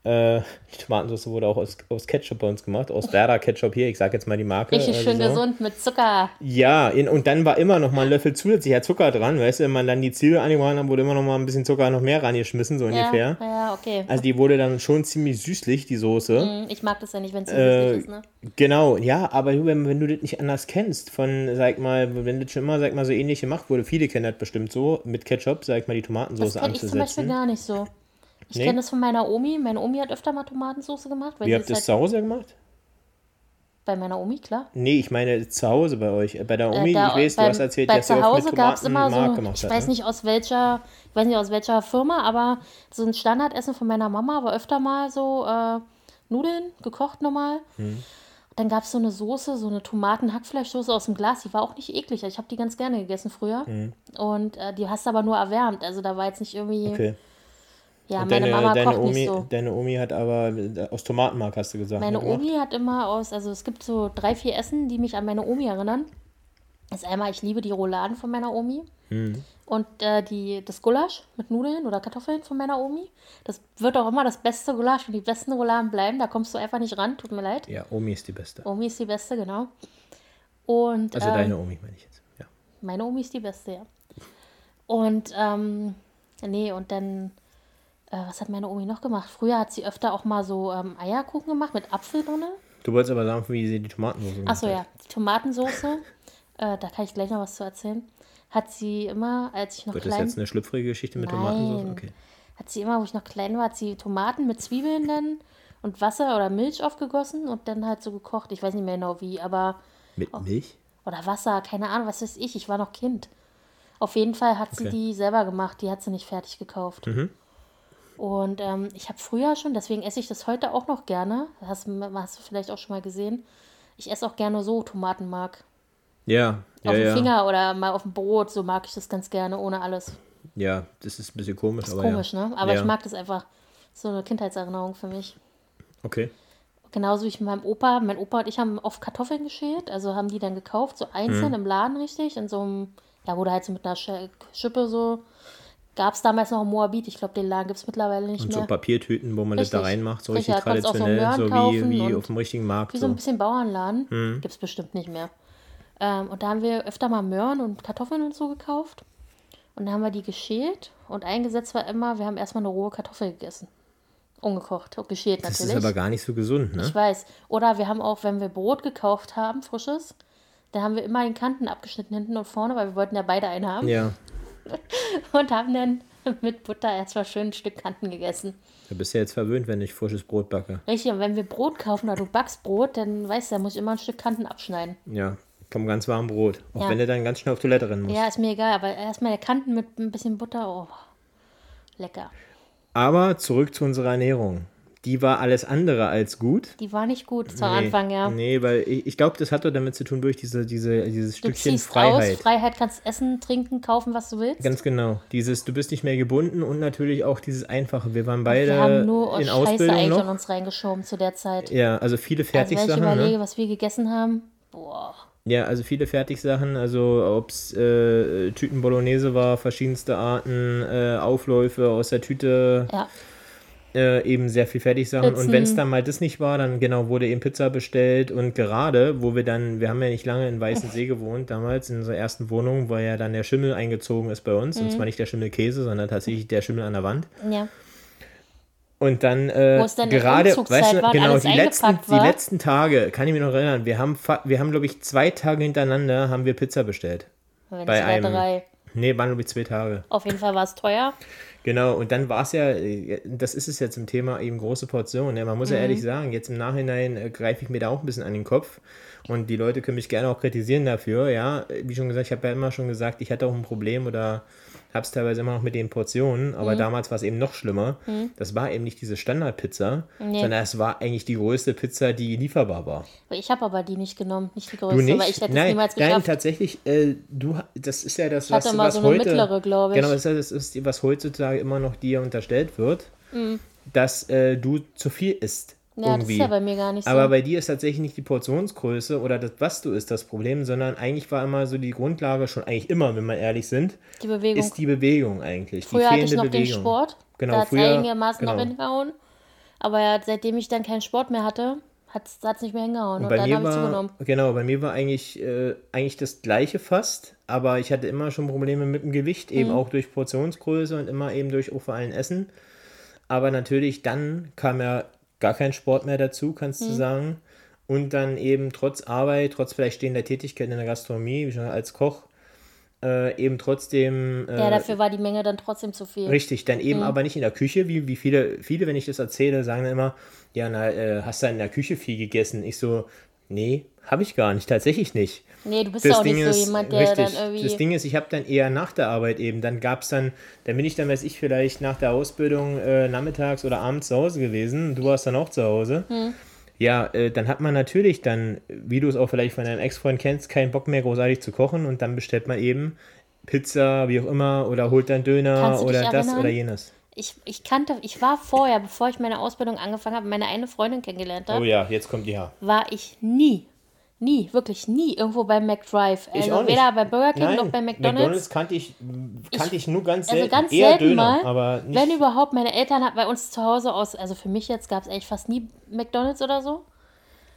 Äh, die Tomatensauce wurde auch aus, aus Ketchup bei uns gemacht, aus Werder Ketchup hier, ich sag jetzt mal die Marke. Richtig also schön so. gesund mit Zucker. Ja, in, und dann war immer noch mal ein Löffel zusätzlicher Zucker dran, weißt du, wenn man dann die Zwiebel angemacht hat, wurde immer noch mal ein bisschen Zucker noch mehr rangeschmissen, so Ja, ungefähr. ja, okay. Also die wurde dann schon ziemlich süßlich, die Soße. Hm, Ich mag das ja nicht, wenn es Äh, süßlich ist, ne? Genau, ja, aber wenn, wenn du das nicht anders kennst, von, sag mal, wenn das schon immer, sag mal, so ähnlich gemacht wurde, viele kennen das bestimmt so, mit Ketchup, sag mal, die Das Tomatensauce kenne ich zum Beispiel anzusetzen. gar nicht so. Ich Nee? kenne das von meiner Omi. Meine Omi hat öfter mal Tomatensauce gemacht. Weil Wie habt ihr halt es zu Hause gemacht? bei meiner Omi, klar. Nee, ich meine zu Hause bei euch. Bei der Omi, Äh, da- ich weiß, du beim- hast erzählt, bei dass ihr zu Hause gab es immer Mark so, gemacht ich hat, weiß ne? nicht aus welcher, ich weiß nicht aus welcher Firma, aber so ein Standardessen von meiner Mama war öfter mal so äh, Nudeln, gekocht normal. Hm. Dann gab es so eine Soße, so eine Tomaten-Hackfleischsoße aus dem Glas, die war auch nicht eklig. Ich habe die ganz gerne gegessen früher. Und äh, die hast du aber nur erwärmt. Also da war jetzt nicht irgendwie. Hm. Okay. Ja, Und meine deine, Mama deine, kocht Omi, nicht so. deine Omi hat aber äh, aus Tomatenmark, hast du gesagt. Meine ne, gemacht? Omi hat immer aus, also es gibt so drei, vier Essen, die mich an meine Omi erinnern. Das ist einmal, ich liebe die Rouladen von meiner Omi. Hm. Und äh, die, das Gulasch mit Nudeln oder Kartoffeln von meiner Omi. Das wird auch immer das beste Gulasch und die besten Rouladen bleiben. Da kommst du einfach nicht ran, tut mir leid. Ja, Omi ist die beste. Omi ist die beste, genau. Und Also ähm, deine Omi, meine ich jetzt. Ja. meine Omi ist die beste, ja. Und, ähm, nee, und dann, äh, was hat meine Omi noch gemacht? Früher hat sie öfter auch mal so ähm, Eierkuchen gemacht mit Apfel drin. Du wolltest aber sagen, wie sie die Tomatensauce gemacht Achso, hat. ja, die Tomatensoße, äh, da kann ich gleich noch was zu erzählen. Hat sie immer, als ich noch Wird das klein jetzt eine schlüpfrige Geschichte mit Nein. Tomatensauce? Okay. hat sie immer, wo ich noch klein war, hat sie Tomaten mit Zwiebeln dann und Wasser oder Milch aufgegossen und dann halt so gekocht. Ich weiß nicht mehr genau wie, aber Mit Milch? oder Wasser, keine Ahnung, was weiß ich. Ich war noch Kind. Auf jeden Fall hat sie Okay. die selber gemacht. Die hat sie nicht fertig gekauft. Und ähm, ich habe früher schon, deswegen esse ich das heute auch noch gerne. Hast, hast du vielleicht auch schon mal gesehen. Ich esse auch gerne so Tomatenmark. Ja, ja, auf dem ja. Finger oder mal auf dem Brot. So mag ich das ganz gerne, ohne alles. Ja, das ist ein bisschen komisch, Ist aber komisch, ja. ne? Aber ich mag das einfach. So eine Kindheitserinnerung für mich. Okay. Genauso wie ich mit meinem Opa. Mein Opa und ich haben oft Kartoffeln geschält. Also haben die dann gekauft, so einzeln im Laden richtig. In so einem, ja, wurde halt so mit einer Sch- Schippe so. Gab es damals noch im Moabit. Ich glaube, den Laden gibt es mittlerweile nicht Und so mehr. Papiertüten, wo man das da Richtig. reinmacht, so Richtig, richtig so traditionell, so, Möhren wie, wie und auf dem richtigen Markt. Wie so ein So. bisschen Bauernladen. Hm. Gibt es bestimmt nicht mehr. Ähm, und da haben wir öfter mal Möhren und Kartoffeln und so gekauft. Und dann haben wir die geschält. Und eingesetzt war immer, wir haben erstmal eine rohe Kartoffel gegessen. Ungekocht, geschält Das natürlich. ist aber gar nicht so gesund, ne? Ich weiß. Oder wir haben auch, wenn wir Brot gekauft haben, frisches, da haben wir immer den Kanten abgeschnitten hinten und vorne, weil wir wollten ja beide einen haben. Ja, Und haben dann mit Butter erstmal schön ein Stück Kanten gegessen. da bist du ja jetzt verwöhnt, wenn ich frisches Brot backe. Richtig, und wenn wir Brot kaufen oder du backst Brot, dann weißt du, da muss ich immer ein Stück Kanten abschneiden. Ja, komm ganz warm Brot. Auch Ja. wenn du dann ganz schnell auf Toilette rennen musst. Ja, ist mir egal, aber erstmal Kanten mit ein bisschen Butter, oh, lecker. Aber zurück zu unserer Ernährung. Die war alles andere als gut. Die war nicht gut zu Nee, Anfang, ja. Nee, weil ich, ich glaube, das hat doch damit zu tun, durch diese, diese, dieses Du Stückchen Freiheit. aus, Freiheit kannst essen, trinken, kaufen, was du willst. Ganz genau. Dieses, du bist nicht mehr gebunden und natürlich auch dieses Einfache. Wir waren beide wir haben nur in Scheiße Ausbildung eigentlich noch. an uns reingeschoben zu der Zeit. Ja, also viele Also wenn ich Fertigsachen. überlege, ne? was wir gegessen haben, boah. Ja, also viele Fertigsachen, also ob es äh, Tüten Bolognese war, verschiedenste Arten, äh, Aufläufe aus der Tüte, Ja, äh, eben sehr viel Fertigsachen. Und wenn es dann mal das nicht war, dann genau wurde eben Pizza bestellt. Und gerade, wo wir dann, wir haben ja nicht lange in Weißensee gewohnt, damals in unserer ersten Wohnung, wo ja dann der Schimmel eingezogen ist bei uns. Mhm. Und zwar nicht der Schimmelkäse, sondern tatsächlich der Schimmel an der Wand. ja. Und dann, äh, dann gerade, weißt du, war genau, die letzten, eingepackt die war. letzten Tage, kann ich mich noch erinnern, wir haben, wir haben glaube ich, zwei Tage hintereinander haben wir Pizza bestellt. Wenn Bei einem- drei. Nee, waren nur zwei Tage. Auf jeden Fall war es teuer. Genau, und dann war es ja, das ist es jetzt im Thema eben große Portionen. Ja, man muss ja Mhm. ehrlich sagen, jetzt im Nachhinein äh, greife ich mir da auch ein bisschen an den Kopf. Und die Leute können mich gerne auch kritisieren dafür. Ja, wie schon gesagt, ich habe ja immer schon gesagt, ich hatte auch ein Problem oder habe es teilweise immer noch mit den Portionen. Mhm. Aber damals war es eben noch schlimmer. Das war eben nicht diese Standardpizza, Nee. sondern es war eigentlich die größte Pizza, die lieferbar war. Ich habe aber die nicht genommen, nicht die größte, Du nicht? weil ich hätte es nein, niemals nein, geschafft. tatsächlich, äh, du, das ist ja das, Ich hatte was, mal was so eine heute, mittlere, glaube ich. Genau, das ist, das ist, was heutzutage immer noch dir unterstellt wird, Mhm. dass äh, du zu viel isst. Ja, das irgendwie. ist ja bei mir gar nicht so. Aber bei dir ist tatsächlich nicht die Portionsgröße oder das, was du isst, das Problem, sondern eigentlich war immer so die Grundlage, schon eigentlich immer, wenn wir ehrlich sind, die Bewegung. ist die Bewegung eigentlich. Früher die hatte fehlende ich noch Bewegung. den Sport. Genau, da hat es einigermaßen noch genau. hingehauen. Aber ja, seitdem ich dann keinen Sport mehr hatte, hat es nicht mehr hingehauen. Und, Und bei dann habe ich zugenommen. genau, bei mir war eigentlich, äh, eigentlich das gleiche fast, aber ich hatte immer schon Probleme mit dem Gewicht, Mhm. eben auch durch Portionsgröße und immer eben durch auch vor allem Essen. Aber natürlich dann kam ja gar kein Sport mehr dazu, kannst Mhm. du sagen. Und dann eben trotz Arbeit, trotz vielleicht stehender Tätigkeit in der Gastronomie, wie schon als Koch, äh, eben trotzdem äh, Ja, dafür war die Menge dann trotzdem zu viel. Richtig, dann Mhm. eben aber nicht in der Küche, wie, wie viele, viele, wenn ich das erzähle, sagen dann immer, ja, na, äh, hast du in der Küche viel gegessen? Ich so, nee, habe ich gar nicht, tatsächlich nicht. Nee, du bist ja auch nicht so jemand, der richtig, dann irgendwie. das Ding ist, ich habe dann eher nach der Arbeit eben, dann gab es dann, dann bin ich dann, weiß ich, vielleicht nach der Ausbildung äh, nachmittags oder abends zu Hause gewesen, du warst dann auch zu Hause. Hm. Ja, äh, dann hat man natürlich dann, wie du es auch vielleicht von deinem Ex-Freund kennst, keinen Bock mehr großartig zu kochen und dann bestellt man eben Pizza, wie auch immer, oder holt dann Döner oder das erinnern? oder jenes. ich, ich kannte, ich war vorher, bevor ich meine Ausbildung angefangen habe, meine eine Freundin kennengelernt habe, Oh ja, jetzt kommt die her. war ich nie, nie, wirklich nie irgendwo beim McDrive. Ich Also auch nicht. weder bei Burger King Nein, noch bei McDonalds. kannte ich, kannte ich, nur ganz Also selten. ganz Eher selten Döner, mal, aber nicht. wenn überhaupt, meine Eltern hatten bei uns zu Hause aus, also für mich jetzt gab es eigentlich fast nie McDonalds oder so.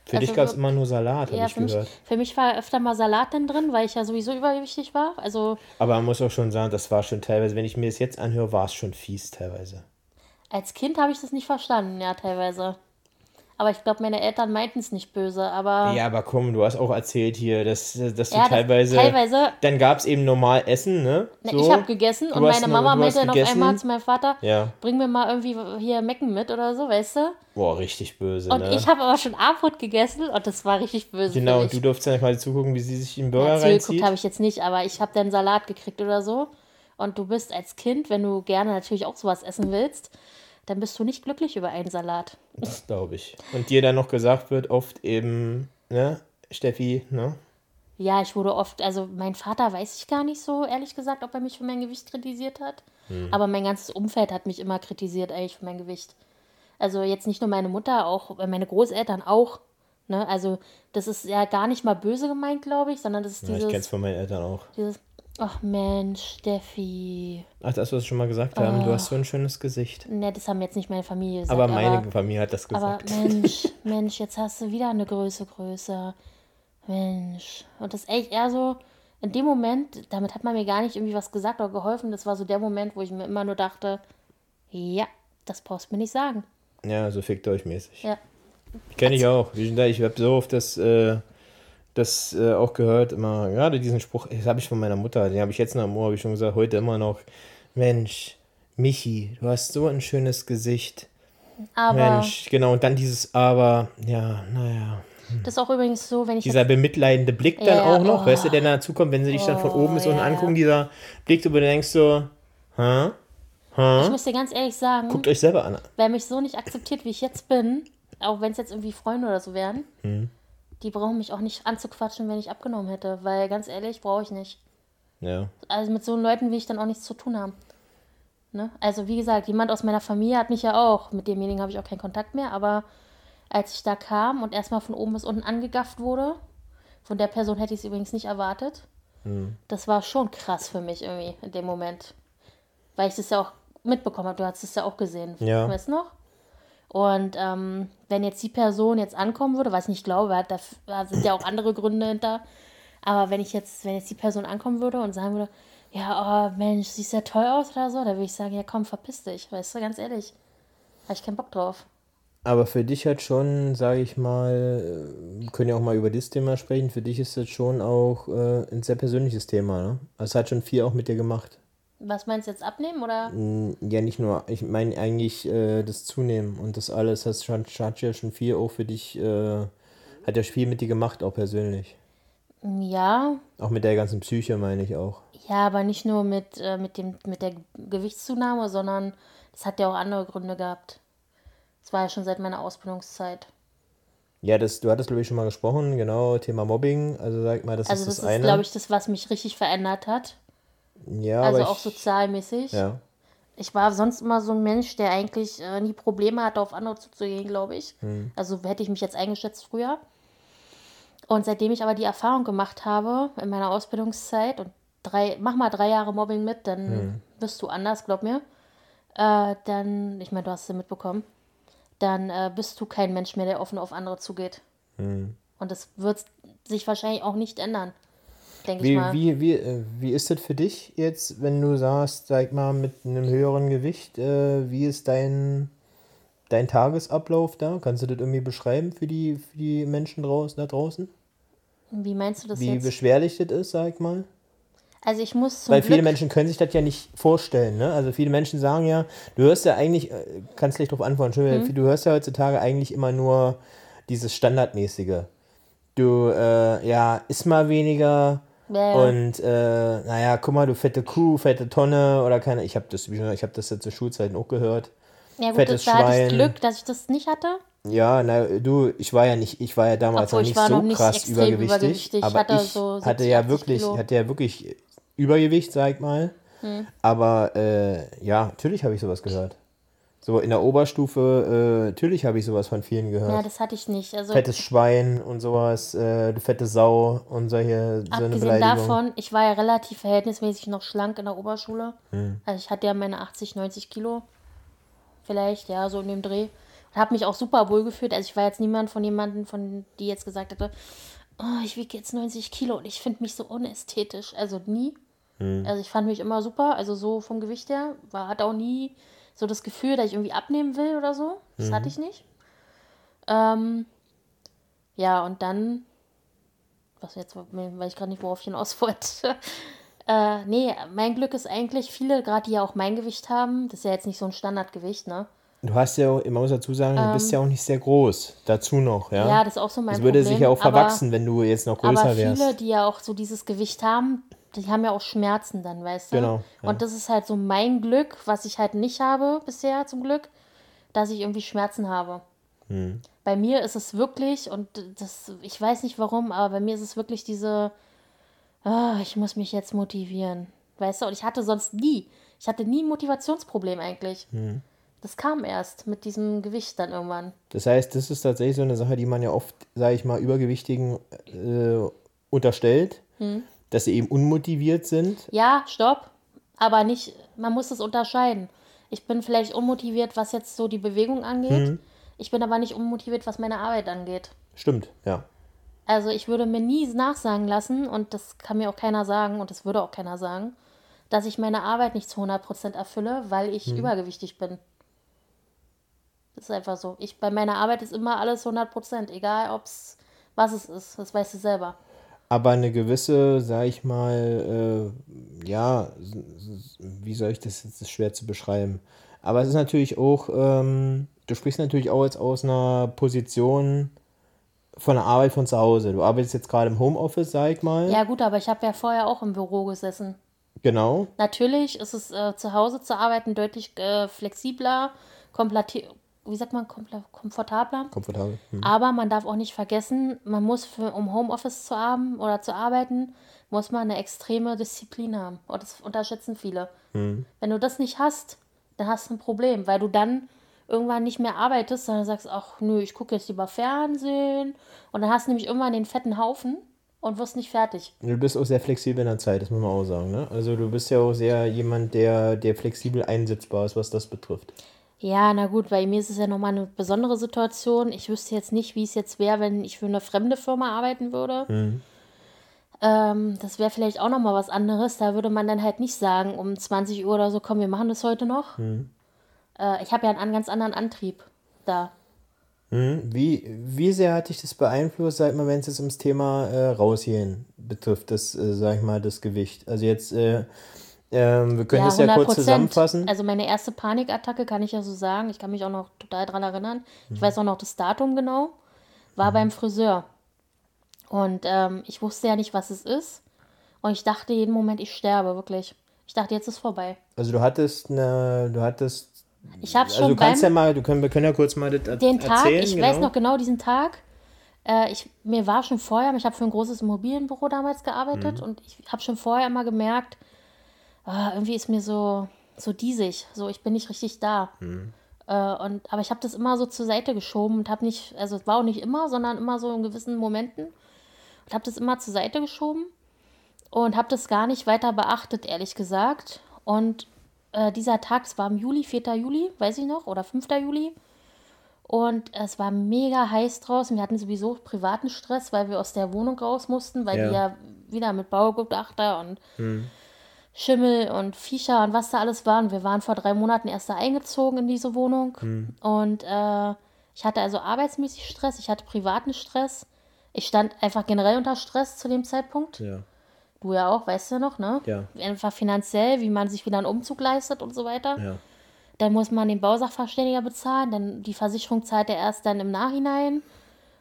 Für dich also gab es immer nur Salat, habe Ja, ich für mich, gehört. für mich war öfter mal Salat dann drin, weil ich ja sowieso übergewichtig war. Also Aber man muss auch schon sagen, das war schon teilweise, wenn ich mir das jetzt anhöre, war es schon fies teilweise. als Kind habe ich das nicht verstanden, ja, teilweise. Aber ich glaube, meine Eltern meinten es nicht böse, aber Ja, aber komm, du hast auch erzählt hier, dass, dass du Ja, das- teilweise. teilweise- Dann gab es eben normal Essen, ne? Na, So. ich habe gegessen Du und meine Mama meinte dann auf einmal zu meinem Vater, Ja. bring mir mal irgendwie hier Mecken mit oder so, weißt du? Boah, richtig böse, Und ne? ich habe aber schon Abendbrot gegessen und das war richtig böse. genau, und du durftest dann quasi zugucken, wie sie sich den Ja, Burger zugeguckt reinzieht. habe ich jetzt nicht, aber ich habe dann Salat gekriegt oder so. Und du bist als Kind, wenn du gerne natürlich auch sowas essen willst, dann bist du nicht glücklich über einen Salat. Das glaube ich. Und dir dann noch gesagt wird, oft eben, ne, Steffi, ne? Ja, ich wurde oft, also mein Vater weiß ich gar nicht so, ehrlich gesagt, ob er mich für mein Gewicht kritisiert hat. Hm. Aber mein ganzes Umfeld hat mich immer kritisiert, eigentlich für mein Gewicht. Also jetzt nicht nur meine Mutter, auch äh, meine Großeltern auch. Ne? Also das ist ja gar nicht mal böse gemeint, glaube ich, sondern das ist Ja, ich dieses, kenn's von meinen Eltern auch. dieses, ach Mensch, Steffi. Ach, das, was wir schon mal gesagt haben, du hast so ein schönes Gesicht. Ne, das haben jetzt nicht meine Familie gesagt. Aber meine Familie hat das Aber gesagt. Mensch, Mensch, jetzt hast du wieder eine Größe größer. Mensch. Und das ist echt eher so, in dem Moment, damit hat man mir gar nicht irgendwie was gesagt oder geholfen. Das war so der Moment, wo ich mir immer nur dachte, ja, das brauchst du mir nicht sagen. Ja, so fickt euch mäßig. Ja. Kenne ich auch. Schon da, ich habe so oft das, äh, das äh, auch gehört, immer, gerade diesen Spruch, das habe ich von meiner Mutter, den habe ich jetzt noch am Ohr, habe ich schon gesagt, heute immer noch. Mensch, Michi, du hast so ein schönes Gesicht. Aber Mensch, genau, und dann dieses Aber, ja, naja. das ist auch übrigens so, wenn ich Dieser bemitleidende Blick dann Ja, auch noch, oh. weißt du, der dazu kommt, wenn sie dich dann von oben bis unten ja, ja. angucken, dieser Blick, wo du denkst so, hä? ich muss dir ganz ehrlich sagen, Guckt euch selber an. wer mich so nicht akzeptiert, wie ich jetzt bin, auch wenn es jetzt irgendwie Freunde oder so wären, Hm. Die brauchen mich auch nicht anzuquatschen, wenn ich abgenommen hätte. Weil ganz ehrlich, brauche ich nicht. Ja. Also mit so Leuten will ich dann auch nichts zu tun haben. Ne? Also wie gesagt, jemand aus meiner Familie hat mich ja auch, mit demjenigen habe ich auch keinen Kontakt mehr, aber als ich da kam und erstmal von oben bis unten angegafft wurde, von der Person hätte ich es übrigens nicht erwartet, Hm. das war schon krass für mich irgendwie in dem Moment. Weil ich das ja auch mitbekommen habe, du hast es ja auch gesehen, Ja. weißt du noch? Und ähm, wenn jetzt die Person jetzt ankommen würde, was ich nicht glaube, da da sind ja auch andere Gründe hinter, aber wenn ich jetzt, wenn jetzt die Person ankommen würde und sagen würde, ja, oh Mensch, siehst ja toll aus oder so, dann würde ich sagen, ja komm, verpiss dich, weißt du, ganz ehrlich. Habe ich keinen Bock drauf. Aber für dich hat schon, sage ich mal, wir können ja auch mal über das Thema sprechen, für dich ist das schon auch äh, ein sehr persönliches Thema, ne? Also es hat schon viel auch mit dir gemacht. Was meinst du jetzt abnehmen oder? Mm, Ja, nicht nur, ich meine eigentlich äh, das Zunehmen und das alles hat, schon, hat ja schon viel auch für dich, äh, hat ja viel mit dir gemacht, auch persönlich. Ja, Auch mit der ganzen Psyche meine ich auch. ja, aber nicht nur mit, äh, mit dem, mit der Gewichtszunahme, sondern das hat ja auch andere Gründe gehabt. Das war ja schon seit meiner Ausbildungszeit. Ja, das, du hattest, glaube ich, schon mal gesprochen, genau, Thema Mobbing. Also sag mal, das Also ist das das ist, eine. glaube ich, das, was mich richtig verändert hat. Ja, Also auch ich, sozialmäßig. ja. Ich war sonst immer so ein Mensch, der eigentlich äh, nie Probleme hatte, auf andere zuzugehen, glaube ich. Hm. Also hätte ich mich jetzt eingeschätzt früher. Und seitdem ich aber die Erfahrung gemacht habe in meiner Ausbildungszeit und drei, mach mal drei Jahre Mobbing mit, dann Hm. wirst du anders, glaub mir. Äh, dann, ich meine, du hast es ja mitbekommen, dann äh, bist du kein Mensch mehr, der offen auf andere zugeht. Hm. Und das wird sich wahrscheinlich auch nicht ändern, denke ich Wie, mal. wie, wie, äh, wie ist das für dich jetzt, wenn du sagst, sag mal, mit einem höheren Gewicht, äh, wie ist dein, dein Tagesablauf da? Kannst du das irgendwie beschreiben für die, für die Menschen draußen, da draußen? Wie meinst du das Wie jetzt? beschwerlich das ist, sag mal? Also ich muss zum Weil viele Glück, Menschen können sich das ja nicht vorstellen, ne? Also viele Menschen sagen ja, du hörst ja eigentlich, äh, kannst gleich drauf antworten, Entschuldigung, Mhm. du hörst ja heutzutage eigentlich immer nur dieses Standardmäßige. Du, äh, ja, iss mal weniger Ja, ja. und, äh, naja, guck mal, du fette Kuh, fette Tonne oder keine, ich habe das, ich habe das ja zu Schulzeiten auch gehört. ja gut, fettes das, da hatte ich. Glück, dass ich das nicht hatte. Ja, na, du, ich war ja nicht, ich war ja damals Obwohl, nicht so nicht krass übergewichtig, übergewichtig. Ich aber hatte ich so hatte 70, ja 80 wirklich, Kilo. hatte ja wirklich Übergewicht, sag ich mal. Hm. Aber äh, ja, natürlich habe ich sowas gehört. So in der Oberstufe, äh, natürlich habe ich sowas von vielen gehört. Ja, das hatte ich nicht. Also Fettes Schwein und sowas, äh, du fette Sau und solche, so eine abgesehen Beleidigung. davon, ich war ja relativ verhältnismäßig noch schlank in der Oberschule. Hm. Also ich hatte ja meine 80, 90 Kilo. Vielleicht, ja, so in dem Dreh. Und habe mich auch super wohl gefühlt. Also ich war jetzt niemand von jemandem, von die jetzt gesagt hätte, oh, ich wiege jetzt 90 Kilo und ich finde mich so unästhetisch. Also nie. Hm. Also ich fand mich immer super, also so vom Gewicht her. War, hatte auch nie so das Gefühl, dass ich irgendwie abnehmen will oder so. Das hatte ich nicht. Ähm, ja, und dann, was jetzt, weil ich gerade nicht, worauf ich hinaus wollte. äh, nee, mein Glück ist eigentlich, viele, gerade die ja auch mein Gewicht haben, das ist ja jetzt nicht so ein Standardgewicht, ne? Du hast ja, auch- man muss dazu sagen, du bist ja auch nicht sehr groß. Dazu noch, ja. Ähm. Ja, das ist auch so mein das würde Problem. sich ja auch aber- verwachsen, wenn du jetzt noch größer Aber viele, wärst. die ja auch so dieses Gewicht haben, die haben ja auch Schmerzen dann, weißt du? Genau, ja. Und das ist halt so mein Glück, was ich halt nicht habe bisher zum Glück, dass ich irgendwie Schmerzen habe. Hm. Bei mir ist es wirklich, und das, ich weiß nicht warum, aber bei mir ist es wirklich diese, ah, ich muss mich jetzt motivieren. Weißt du, und ich hatte sonst nie, ich hatte nie ein Motivationsproblem eigentlich. Hm. Das kam erst mit diesem Gewicht dann irgendwann. Das heißt, das ist tatsächlich so eine Sache, die man ja oft, sage ich mal, Übergewichtigen äh, unterstellt, Hm. Dass sie eben unmotiviert sind. Ja, stopp. Aber nicht, man muss es unterscheiden. Ich bin vielleicht unmotiviert, was jetzt so die Bewegung angeht. Mhm. Ich bin aber nicht unmotiviert, was meine Arbeit angeht. Stimmt, ja. Also ich würde mir nie nachsagen lassen, und das kann mir auch keiner sagen, und das würde auch keiner sagen, dass ich meine Arbeit nicht zu 100% erfülle, weil ich übergewichtig bin. Das ist einfach so. Ich, bei meiner Arbeit ist immer alles 100%, egal ob's, was es ist. Das weißt du selber. Aber eine gewisse, sage ich mal, äh, ja, wie soll ich das jetzt das ist schwer zu beschreiben. Aber es ist natürlich auch, ähm, du sprichst natürlich auch jetzt aus einer Position von der Arbeit von zu Hause. Du arbeitest jetzt gerade im Homeoffice, sag ich mal. Ja gut, aber ich habe ja vorher auch im Büro gesessen. Genau. Natürlich ist es äh, zu Hause zu arbeiten deutlich äh, flexibler, komplett, wie sagt man, komfortabler. Komfortabel. Hm. Aber man darf auch nicht vergessen, man muss, für, um Homeoffice zu haben oder zu arbeiten, muss man eine extreme Disziplin haben. Und das unterschätzen viele. Hm. Wenn du das nicht hast, dann hast du ein Problem, weil du dann irgendwann nicht mehr arbeitest, sondern sagst, ach nö, ich gucke jetzt lieber Fernsehen. Und dann hast du nämlich irgendwann den fetten Haufen und wirst nicht fertig. Du bist auch sehr flexibel in der Zeit, das muss man auch sagen. Ne? Also du bist ja auch sehr jemand, der, der flexibel einsetzbar ist, was das betrifft. Ja, na gut, bei mir ist es ja nochmal eine besondere Situation. Ich wüsste jetzt nicht, wie es jetzt wäre, wenn ich für eine fremde Firma arbeiten würde. Ähm, das wäre vielleicht auch nochmal was anderes. Da würde man dann halt nicht sagen, um 20 Uhr oder so, komm, wir machen das heute noch. Äh, ich habe ja einen an- ganz anderen Antrieb da. Hm, wie, wie sehr hat dich das beeinflusst, sag mal, wenn es jetzt ums Thema äh, Rausgehen betrifft, das, äh, sag ich mal, das Gewicht? Also jetzt, äh, äh, wir können Ja, das ja 100 kurz zusammenfassen. Also meine erste Panikattacke kann ich ja so sagen. Ich kann mich auch noch total dran erinnern. Ich weiß auch noch das Datum genau. War beim Friseur. Und ähm, ich wusste ja nicht, was es ist. Und ich dachte jeden Moment, ich sterbe, wirklich. Ich dachte, jetzt ist vorbei. Also du hattest eine, du hattest, Ich habe also schon du kannst ja mal, du können, wir können ja kurz mal das den Tag, erzählen. ich genau. weiß noch genau diesen Tag. Äh, ich, mir war schon vorher, ich habe für ein großes Immobilienbüro damals gearbeitet Mhm. und ich habe schon vorher immer gemerkt, ah, irgendwie ist mir so, so diesig, so ich bin nicht richtig da. Mhm. Äh, und, aber ich habe das immer so zur Seite geschoben und habe nicht, also es war auch nicht immer, sondern immer so in gewissen Momenten und habe das immer zur Seite geschoben und habe das gar nicht weiter beachtet, ehrlich gesagt. Und äh, dieser Tag, es war im Juli, 4. Juli, weiß ich noch, oder 5. Juli. Und es war mega heiß draußen. Wir hatten sowieso privaten Stress, weil wir aus der Wohnung raus mussten, weil Ja. die ja wieder mit Baugutachter und Schimmel und Viecher und was da alles waren. Wir waren vor drei Monaten erst da eingezogen in diese Wohnung. Und äh, ich hatte also arbeitsmäßig Stress, ich hatte privaten Stress. Ich stand einfach generell unter Stress zu dem Zeitpunkt. Ja, Du ja auch, weißt du ja noch, ne? Ja. Einfach finanziell, wie man sich wieder einen Umzug leistet und so weiter. ja. Dann muss man den Bausachverständiger bezahlen, dann die Versicherung zahlt er erst dann im Nachhinein.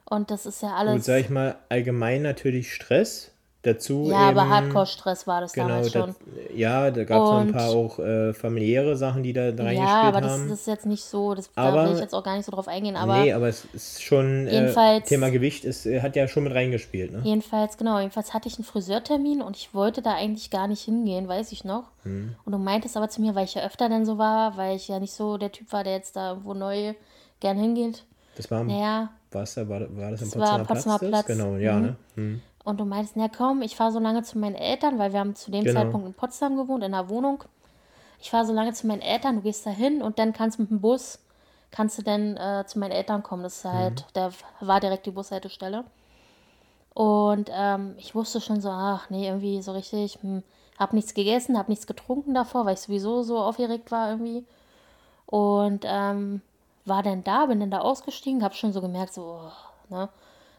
Und das ist ja Gut, alles. sag ich mal, allgemein natürlich Stress. Dazu ja, aber eben, Hardcore-Stress war das Genau, damals schon. das, ja, da gab es noch ein paar auch äh, familiäre Sachen, die da reingespielt Ja, aber das, haben. das ist jetzt nicht so, das, Aber- da will ich jetzt auch gar nicht so drauf eingehen, aber nee, aber es ist schon, äh, Jedenfalls- Thema Gewicht ist, äh, hat ja schon mit reingespielt, ne? jedenfalls, genau, jedenfalls hatte ich einen Friseurtermin und ich wollte da eigentlich gar nicht hingehen, weiß ich noch. Hm. Und du meintest aber zu mir, weil ich ja öfter dann so war, weil ich ja nicht so der Typ war, der jetzt da irgendwo neu gern hingeht. Das war, Naja, war's da, war, war das am am Potsdamer Platz? Platz. Genau, ja, Mhm. ne? Hm. Und du meinst, na komm, ich fahre so lange zu meinen Eltern, weil wir haben zu dem Genau. Zeitpunkt in Potsdam gewohnt, in einer Wohnung. Ich fahre so lange zu meinen Eltern, du gehst da hin und dann kannst mit dem Bus, kannst du dann äh, zu meinen Eltern kommen. Das ist halt, da war direkt die Bushaltestelle. Und ähm, ich wusste schon so, ach nee, irgendwie so richtig, hm, hab nichts gegessen, hab nichts getrunken davor, weil ich sowieso so aufgeregt war irgendwie. Und ähm, war dann da, bin dann da ausgestiegen, hab schon so gemerkt, so, oh, ne?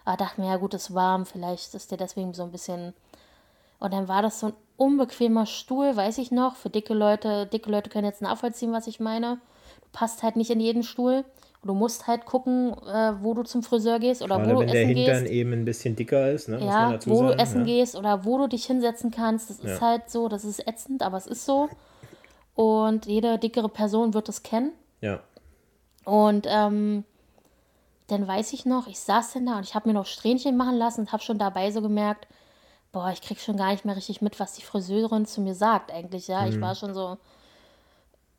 Aber dachte mir, ja gut, ist warm, vielleicht ist der deswegen so ein bisschen. Und dann war das so ein unbequemer Stuhl, weiß ich noch. Für dicke Leute, dicke Leute können jetzt nachvollziehen, was ich meine. Du passt halt nicht in jeden Stuhl. Du musst halt gucken, äh, wo du zum Friseur gehst oder Gerade wo du wenn der essen Hintern gehst. eben ein bisschen dicker ist, ne? Ja, wo sagen. du essen ja. gehst oder wo du dich hinsetzen kannst. Das ist Ja. halt so, das ist ätzend, aber es ist so. Und jede dickere Person wird es kennen. Ja, Und ähm, dann weiß ich noch, ich saß denn da und ich habe mir noch Strähnchen machen lassen und habe schon dabei so gemerkt, boah, ich krieg schon gar nicht mehr richtig mit, was die Friseurin zu mir sagt eigentlich, ja. Ich war schon so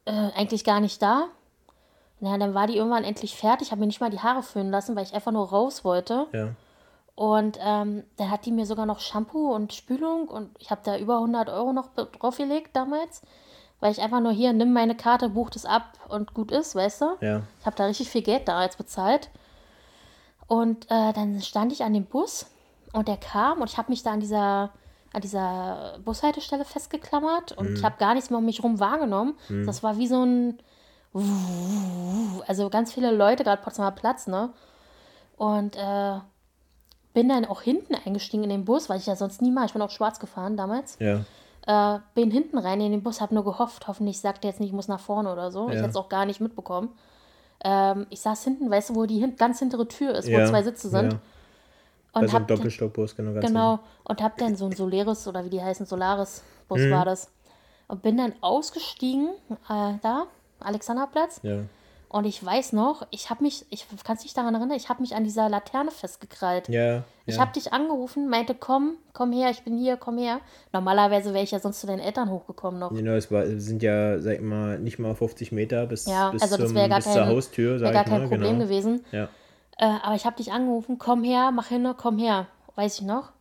äh, eigentlich gar nicht da. Na, dann war die irgendwann endlich fertig, habe mir nicht mal die Haare föhnen lassen, weil ich einfach nur raus wollte. ja. Und ähm, dann hat die mir sogar noch Shampoo und Spülung und ich habe da über 100 Euro noch draufgelegt damals, weil ich einfach nur hier, nimm meine Karte, buch das ab und gut ist, weißt du? Ja, Ich habe da richtig viel Geld damals bezahlt. Und äh, dann stand ich an dem Bus und der kam und ich habe mich da an dieser, an dieser Bushaltestelle festgeklammert und ich habe gar nichts mehr um mich rum wahrgenommen. Das war wie so ein. Also ganz viele Leute, gerade Potsdamer Platz, ne? Und äh, bin dann auch hinten eingestiegen in den Bus, weil ich ja sonst niemals, ich bin auch schwarz gefahren damals. ja. Äh, bin hinten rein in den Bus, habe nur gehofft, hoffentlich sagt er jetzt nicht, ich muss nach vorne oder so. Ich Ja. hätte es auch gar nicht mitbekommen. Ähm, ich saß hinten, weißt du, wo die hin ganz hintere Tür ist, wo ja. zwei Sitze sind. Ja. Bei Und so einem Doppelstockbus, genau. Genau, und hab dann so ein Solaris oder wie die heißen, Solaris-Bus Mhm. war das. Und bin dann ausgestiegen, äh, da, Alexanderplatz. Ja. Und ich weiß noch, ich habe mich, ich kann dich daran erinnern, ich habe mich an dieser Laterne festgekrallt. Ja. Ich ja. habe dich angerufen, meinte, komm, komm her, ich bin hier, komm her. Normalerweise wäre ich ja sonst zu deinen Eltern hochgekommen noch. Genau, es war, sind ja, sag ich mal, nicht mal 50 Meter bis, Ja, bis, also das zum, wäre gar bis zur kein- Haustür, Wäre sag gar kein mal. Problem genau. gewesen. Ja. Äh, aber ich habe dich angerufen, komm her, mach hin, komm her. Weiß ich noch.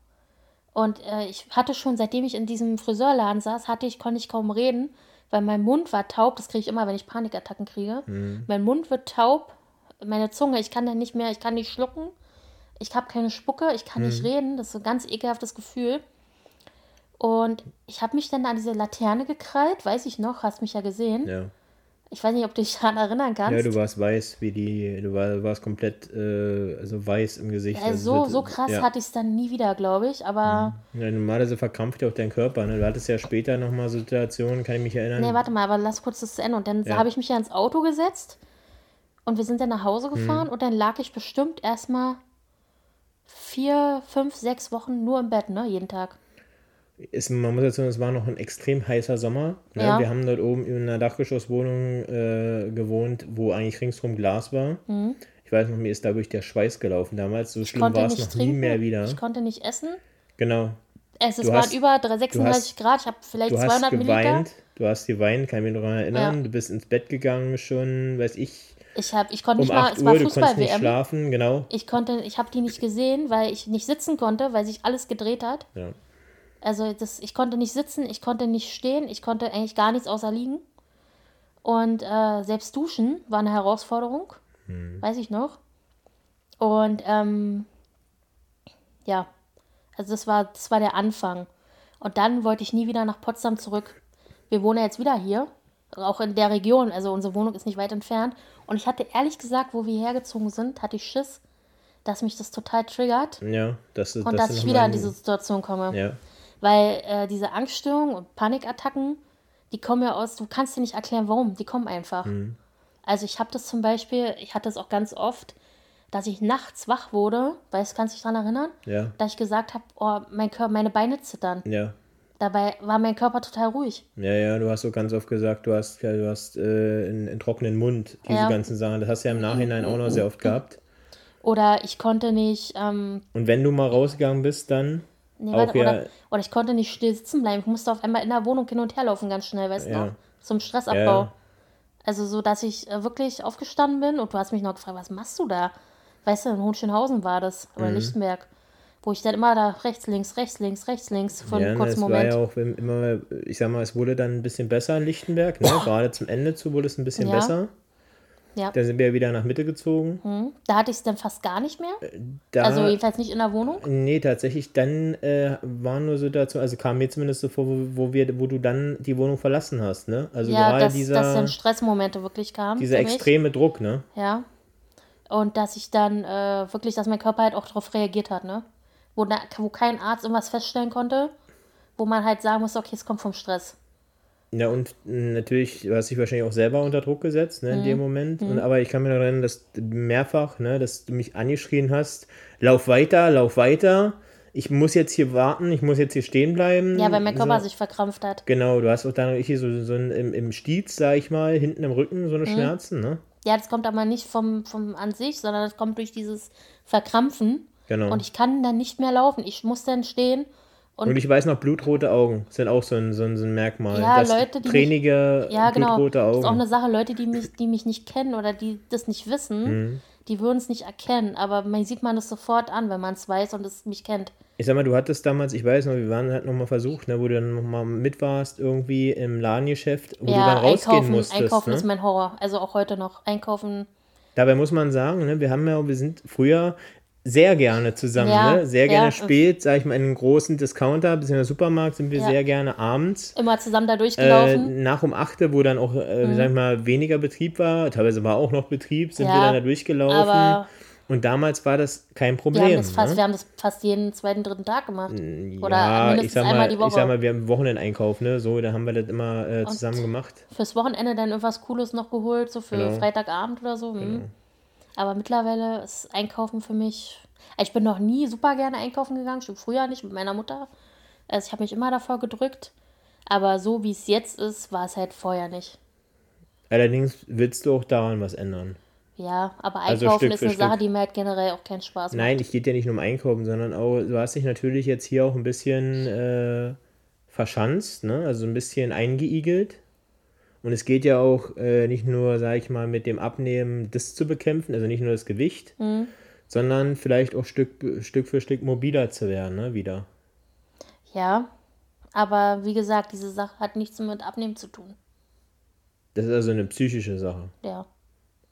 Und äh, ich hatte schon, seitdem ich in diesem Friseurladen saß, hatte ich, konnte ich kaum reden, weil mein Mund war taub. Das kriege ich immer, wenn ich Panikattacken kriege. Mhm. Mein Mund wird taub, meine Zunge, ich kann dann nicht mehr, ich kann nicht schlucken. Ich habe keine Spucke, ich kann Mhm. nicht reden. Das ist so ein ganz ekelhaftes Gefühl. Und ich habe mich dann an diese Laterne gekrallt, weiß ich noch, hast mich ja gesehen. ja. Ich weiß nicht, ob du dich daran erinnern kannst. Ja, du warst weiß, wie die, du war, warst komplett äh, also weiß im Gesicht. Ja, also so, so krass ja. hatte ich es dann nie wieder, glaube ich. Aber. Ja, normalerweise verkrampft ja auch dein Körper. Ne? Du hattest ja später nochmal Situationen, kann ich mich erinnern. Nee, warte mal, aber lass kurz das zu Ende. Und dann Ja. habe ich mich ja ins Auto gesetzt und wir sind dann nach Hause Hm. gefahren und dann lag ich bestimmt erstmal vier, fünf, sechs Wochen nur im Bett, ne? Jeden Tag. Es, man muss jetzt sagen, es war noch ein extrem heißer Sommer. Ne? Ja. Wir haben dort oben in einer Dachgeschosswohnung äh, gewohnt, wo eigentlich ringsrum Glas war. Ich weiß noch, mir ist dadurch der Schweiß gelaufen damals. So Mhm. Ich schlimm war es noch nie trinken, mehr wieder. ich konnte nicht essen. Genau. Es, es waren hast- über 36 Grad, ich habe vielleicht Du hast 200 Milliliter. geweint, du hast geweint, kann ich mich daran erinnern. Ja. Du bist ins Bett gegangen schon, weiß ich, Ich, hab, ich konnte um nicht mal, 8 es war Fußball-WM. schlafen, genau. Ich konnte, ich habe die nicht gesehen, weil ich nicht sitzen konnte, weil sich alles gedreht hat. Ja. Also das, ich konnte nicht sitzen, ich konnte nicht stehen, ich konnte eigentlich gar nichts außer liegen. Und äh, selbst duschen war eine Herausforderung, weiß ich noch. Und ähm, ja, also das war, das war der Anfang. Und dann wollte ich nie wieder nach Potsdam zurück. Wir wohnen ja jetzt wieder hier, auch in der Region, also unsere Wohnung ist nicht weit entfernt. Und ich hatte ehrlich gesagt, wo wir hergezogen sind, hatte ich Schiss, dass mich das total triggert Ja, das ist und dass ich wieder in diese Situation komme. Ja, Weil äh, diese Angststörungen und Panikattacken, die kommen ja aus, du kannst dir nicht erklären, warum, die kommen einfach. Mhm. Also ich habe das zum Beispiel, ich hatte es auch ganz oft, dass ich nachts wach wurde, weißt du, kannst du dich daran erinnern? ja, Dass ich gesagt habe, oh, mein Körper, meine Beine zittern. ja. Dabei war mein Körper total ruhig. Ja, ja, du hast so ganz oft gesagt, du hast, ja, du hast äh, einen, einen trockenen Mund, diese Ja. ganzen Sachen. Das hast du ja im Nachhinein auch noch sehr oft gehabt. Oder ich konnte nicht, ähm, Und wenn du mal rausgegangen bist, dann nee, auch warte, ja, oder, oder ich konnte nicht still sitzen bleiben. Ich musste auf einmal in der Wohnung hin und her laufen, ganz schnell, weißt du Ja. noch? Zum Stressabbau. Ja. Also so, dass ich äh, wirklich aufgestanden bin und du hast mich noch gefragt, was machst du da? Weißt du, in Hohenschönhausen war das, oder Mhm. Lichtenberg. Wo ich dann immer da rechts, links, rechts, links, rechts, links für ja, einen ne, kurzen es war Moment. ja auch immer, ich sag mal, es wurde dann ein bisschen besser in Lichtenberg, ne? Gerade zum Ende zu wurde es ein bisschen Ja. besser. Ja. Da sind wir wieder nach Mitte gezogen. Hm. Da hatte ich es dann fast gar nicht mehr. Da, Also jedenfalls nicht in der Wohnung. nee, tatsächlich, dann äh, war nur Situation, also kam mir zumindest so vor, wo, wo, wir, wo du dann die Wohnung verlassen hast, ne? Also Ja, gerade dass, dieser, dass dann Stressmomente wirklich kamen. dieser für mich. extreme Druck, ne? Ja. Und dass ich dann äh, wirklich, dass mein Körper halt auch darauf reagiert hat, ne? Wo, da, wo kein Arzt irgendwas feststellen konnte, wo man halt sagen muss, okay, es kommt vom Stress. Ja, und mh, natürlich, du hast dich wahrscheinlich auch selber unter Druck gesetzt, ne, in Mhm. dem Moment. Und, aber ich kann mir noch erinnern, dass du mehrfach, ne, dass du mich angeschrien hast, lauf weiter, lauf weiter. Ich muss jetzt hier warten, ich muss jetzt hier stehen bleiben. Ja, weil mein Körper so. sich verkrampft hat. Genau, du hast auch dann hier so, so ein, im, im Stiez, sag ich mal, hinten im Rücken Mhm. so eine Schmerzen, ne? Ja, das kommt aber nicht vom, vom an sich, sondern das kommt durch dieses Verkrampfen. Genau. Und ich kann dann nicht mehr laufen. Ich muss dann stehen. Und, Und ich weiß noch, blutrote Augen sind auch so ein, so ein, so ein Merkmal. Ja, dass Leute, die mich- tränige, ja, genau. blutrote Das Augen. ist auch eine Sache, Leute, die mich, die mich nicht kennen oder die das nicht wissen, Mhm. die würden es nicht erkennen. Aber man sieht man das sofort an, wenn man es weiß und es mich kennt. Ich sag mal, du hattest damals, ich weiß noch, wir waren halt nochmal versucht, ne, wo du dann nochmal mit warst, irgendwie im Ladengeschäft, wo du ja, dann rausgehen einkaufen, musstest. einkaufen ne? ist mein Horror. Also auch heute noch. Einkaufen. Dabei muss man sagen, ne, wir haben ja, wir sind früher sehr gerne zusammen, Ja, ne? sehr gerne ja. spät, sag ich mal, in einem großen Discounter, bzw. Supermarkt sind wir Ja. sehr gerne abends. Immer zusammen da Äh, durchgelaufen. Mhm. nach um 8, wo dann auch, äh, sag ich mal, weniger Betrieb war, teilweise war auch noch Betrieb, sind wir dann da durchgelaufen. aber Und damals war das kein wir Problem. haben, das fast, ne? wir haben das fast jeden zweiten, dritten Tag gemacht. Oder ja, mindestens ich sag einmal mal, die ich Woche. sag mal, wir haben Wochenendeinkauf, ne? So, da haben wir das immer äh, zusammen gemacht. Fürs Wochenende dann irgendwas Cooles noch geholt, so für Genau. Freitagabend oder so. hm. Aber mittlerweile ist Einkaufen für mich. Ich bin noch nie super gerne einkaufen gegangen, schon früher nicht mit meiner Mutter. Also ich habe mich immer davor gedrückt. Aber so wie es jetzt ist, war es halt vorher nicht. Allerdings willst du auch daran was ändern. Ja, aber Also Einkaufen Stück ist eine Sache, Stück. die mir halt generell auch keinen Spaß macht. Nein, ich geht ja nicht nur um Einkaufen, sondern auch, du hast dich natürlich jetzt hier auch ein bisschen äh, verschanzt, ne? Also ein bisschen eingeigelt. Und es geht ja auch äh, nicht nur, sag ich mal, mit dem Abnehmen das zu bekämpfen, also nicht nur das Gewicht, Mhm. sondern vielleicht auch Stück, Stück für Stück mobiler zu werden, ne? Wieder. Ja, aber wie gesagt, diese Sache hat nichts mit Abnehmen zu tun. Das ist also eine psychische Sache. Ja.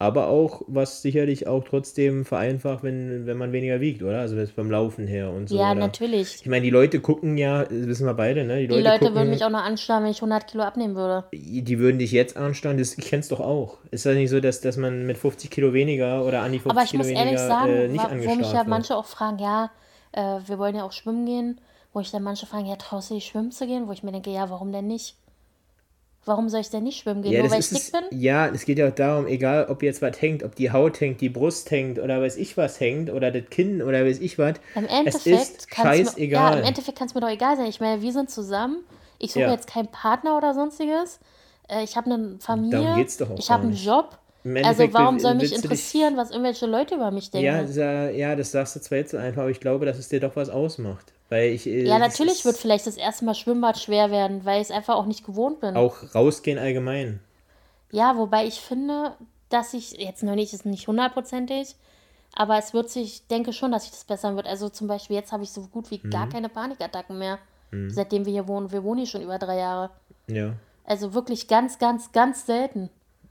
Aber auch, was sicherlich auch trotzdem vereinfacht, wenn, wenn man weniger wiegt, oder? Also jetzt beim Laufen her und so. Ja, oder? natürlich. Ich meine, die Leute gucken ja, das wissen wir beide, ne? Die Leute, Leute gucken, würden mich auch noch anstarren, wenn ich 100 Kilo abnehmen würde. die würden dich jetzt anstarren, das kennst doch auch. Ist das nicht so, dass, dass man mit 50 Kilo weniger oder an die 50 Aber ich Kilo muss weniger ehrlich sagen, äh, wo mich ja wird? manche auch fragen, ja, äh, wir wollen ja auch schwimmen gehen, wo ich dann manche fragen, ja, traust du dich schwimmen zu gehen? Wo ich mir denke, ja, warum denn nicht? Warum soll ich denn nicht schwimmen gehen? Ja, Nur weil ist ich dick es, bin? ja, es geht ja auch darum, egal ob jetzt was hängt, ob die Haut hängt, die Brust hängt oder weiß ich was hängt oder das Kinn oder weiß ich was. Im es Endeffekt ist kann's mir, ja, im Endeffekt kann es mir doch egal sein. Ich meine, wir sind zusammen. Ich suche Ja. jetzt keinen Partner oder sonstiges. Äh, ich habe eine Familie. geht's doch auch ich habe einen. Job. Also warum soll mich du dich- interessieren, was irgendwelche Leute über mich denken? Ja, das, ja, das sagst du zwar jetzt so einfach, aber ich glaube, dass es dir doch was ausmacht. Weil ich, äh, Ja, natürlich wird vielleicht das erste Mal Schwimmbad schwer werden, weil ich es einfach auch nicht gewohnt bin. auch rausgehen allgemein. Ja, wobei ich finde, dass ich, jetzt noch nicht, ist nicht hundertprozentig, aber es wird sich, ich denke schon, dass sich das bessern wird. Also zum Beispiel jetzt habe ich so gut wie gar Mhm. keine Panikattacken mehr, seitdem wir hier wohnen. Wir wohnen hier schon über drei Jahre. Ja. Also wirklich ganz, ganz, ganz selten.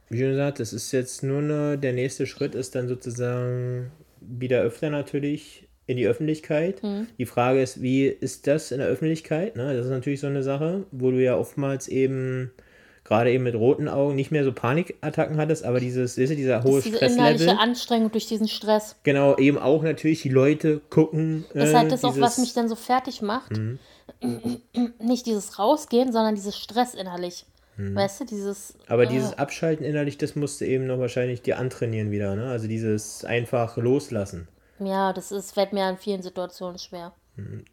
Wie gesagt, das ist jetzt nur eine, der nächste Schritt ist dann sozusagen wieder öfter natürlich in die Öffentlichkeit. Mhm. Die Frage ist, wie ist das in der Öffentlichkeit? Ne? Das ist natürlich so eine Sache, wo du ja oftmals eben gerade eben mit roten Augen nicht mehr so Panikattacken hattest, aber dieses, weißt du, dieser hohe Das ist diese innerliche Stresslevel. Anstrengung durch diesen Stress. Genau, eben auch natürlich die Leute gucken. Das ist äh, halt das auch, was dieses- mich dann so fertig macht. Nicht dieses Rausgehen, sondern dieses Stress innerlich. Weißt du, dieses. Aber äh, dieses Abschalten innerlich, das musst du eben noch wahrscheinlich dir antrainieren wieder, ne? Also dieses einfach loslassen. Ja, das ist, fällt mir in vielen Situationen schwer.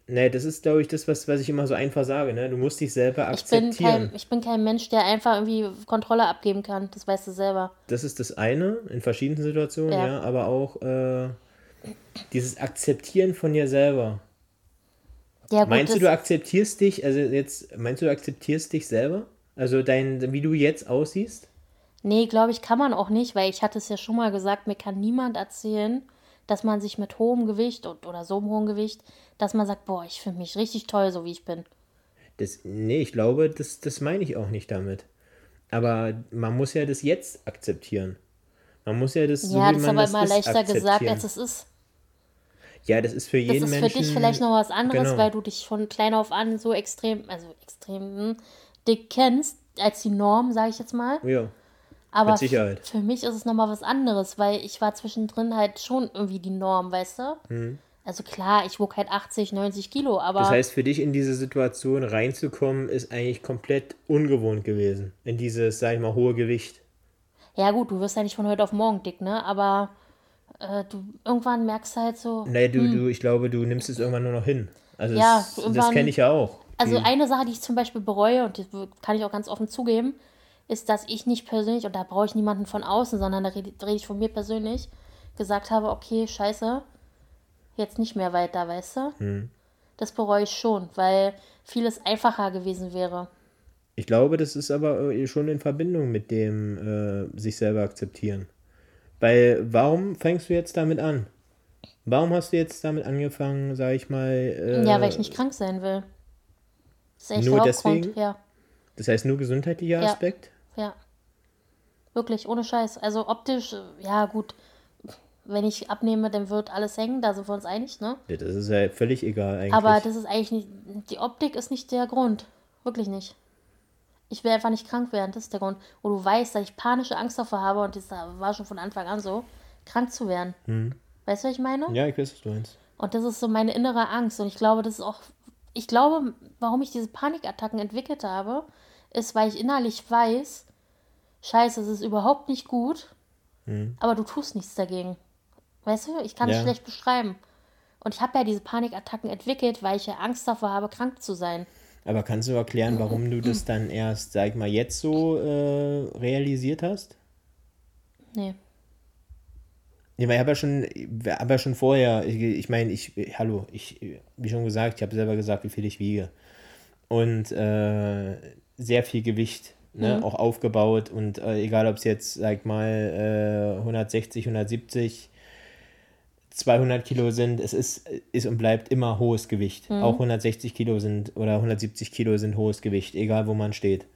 Ne, das ist, glaube ich, das, was, was ich immer so einfach sage, ne? Du musst dich selber Ich bin, akzeptieren. kein, ich bin kein Mensch, der einfach irgendwie Kontrolle abgeben kann. Das weißt du selber. Das ist das eine, in verschiedenen Situationen, ja, Ja. aber auch äh, dieses Akzeptieren von dir selber. Ja, gut, meinst du, du akzeptierst dich, also jetzt, meinst du, du akzeptierst dich selber? Also dein, wie du jetzt aussiehst? Nee, glaube ich, kann man auch nicht, weil ich hatte es ja schon mal gesagt, mir kann niemand erzählen, dass man sich mit hohem Gewicht und, oder so einem hohen Gewicht, dass man sagt, boah, ich finde mich richtig toll, so wie ich bin. Das, nee, ich glaube, das, das meine ich auch nicht damit. Aber man muss ja das jetzt akzeptieren. Man muss ja das so ja, das ist aber das immer ist, leichter gesagt, als es ist. Ja, das ist für Das jeden ist für Menschen. dich vielleicht noch was anderes, genau. weil du dich von klein auf an so extrem, also extrem hm, dick kennst, als die Norm, sage ich jetzt mal. Ja, Aber Mit Sicherheit. für mich ist es nochmal was anderes, weil ich war zwischendrin halt schon irgendwie die Norm, weißt du? Mhm. Also klar, ich wog halt 80, 90 Kilo, aber das heißt, für dich in diese Situation reinzukommen, ist eigentlich komplett ungewohnt gewesen. In dieses, sag ich mal, hohe Gewicht. ja gut, du wirst ja nicht von heute auf morgen dick, ne? Aber äh, du irgendwann merkst du halt so, Nee, du, du, ich glaube, du nimmst es irgendwann nur noch hin. Also Hm. Ja, das, das kenne ich ja auch. Also Die- eine Sache, die ich zum Beispiel bereue, und das kann ich auch ganz offen zugeben, ist, dass ich nicht persönlich, und da brauche ich niemanden von außen, sondern da rede, rede ich von mir persönlich, gesagt habe, okay, scheiße, jetzt nicht mehr weiter, weißt du? Hm. Das bereue ich schon, weil vieles einfacher gewesen wäre. Ich glaube, das ist aber äh, schon in Verbindung mit dem äh, sich selber akzeptieren. Weil, warum fängst du jetzt damit an? Warum hast du jetzt damit angefangen, sag ich mal? Äh, ja, weil ich nicht krank sein will. Das ist echt nur der deswegen? Ja, Das heißt nur gesundheitlicher Ja. Aspekt? Ja. Wirklich, ohne Scheiß. Also optisch, äh, ja gut, wenn ich abnehme, dann wird alles hängen, da sind wir uns einig, ne? Ja, das ist ja völlig egal eigentlich. Aber das ist eigentlich nicht, die Optik ist nicht der Grund. Wirklich nicht. Ich will einfach nicht krank werden, das ist der Grund. Wo du weißt, dass ich panische Angst davor habe und das war schon von Anfang an so, krank zu werden. Weißt du, was ich meine? ja, ich weiß, was du meinst. Und das ist so meine innere Angst. Und ich glaube, das ist auch, ich glaube, warum ich diese Panikattacken entwickelt habe, ist, weil ich innerlich weiß, scheiße, es ist überhaupt nicht gut, aber du tust nichts dagegen. Weißt du, ich kann es Ja. schlecht beschreiben. Und ich habe ja diese Panikattacken entwickelt, weil ich ja Angst davor habe, krank zu sein. Aber kannst du erklären, warum du das dann erst, sag ich mal, jetzt so äh, realisiert hast? Nee. Ja, weil ich habe ja schon, habe ja schon vorher, ich, ich meine, ich, hallo, ich, wie schon gesagt, ich habe selber gesagt, wie viel ich wiege. Und äh, sehr viel Gewicht, ne, auch aufgebaut und äh, egal ob es jetzt, sag mal, äh, 160, 170, 200 Kilo sind, es ist, ist und bleibt immer hohes Gewicht. Auch 160 Kilo sind oder 170 Kilo sind hohes Gewicht, egal wo man steht.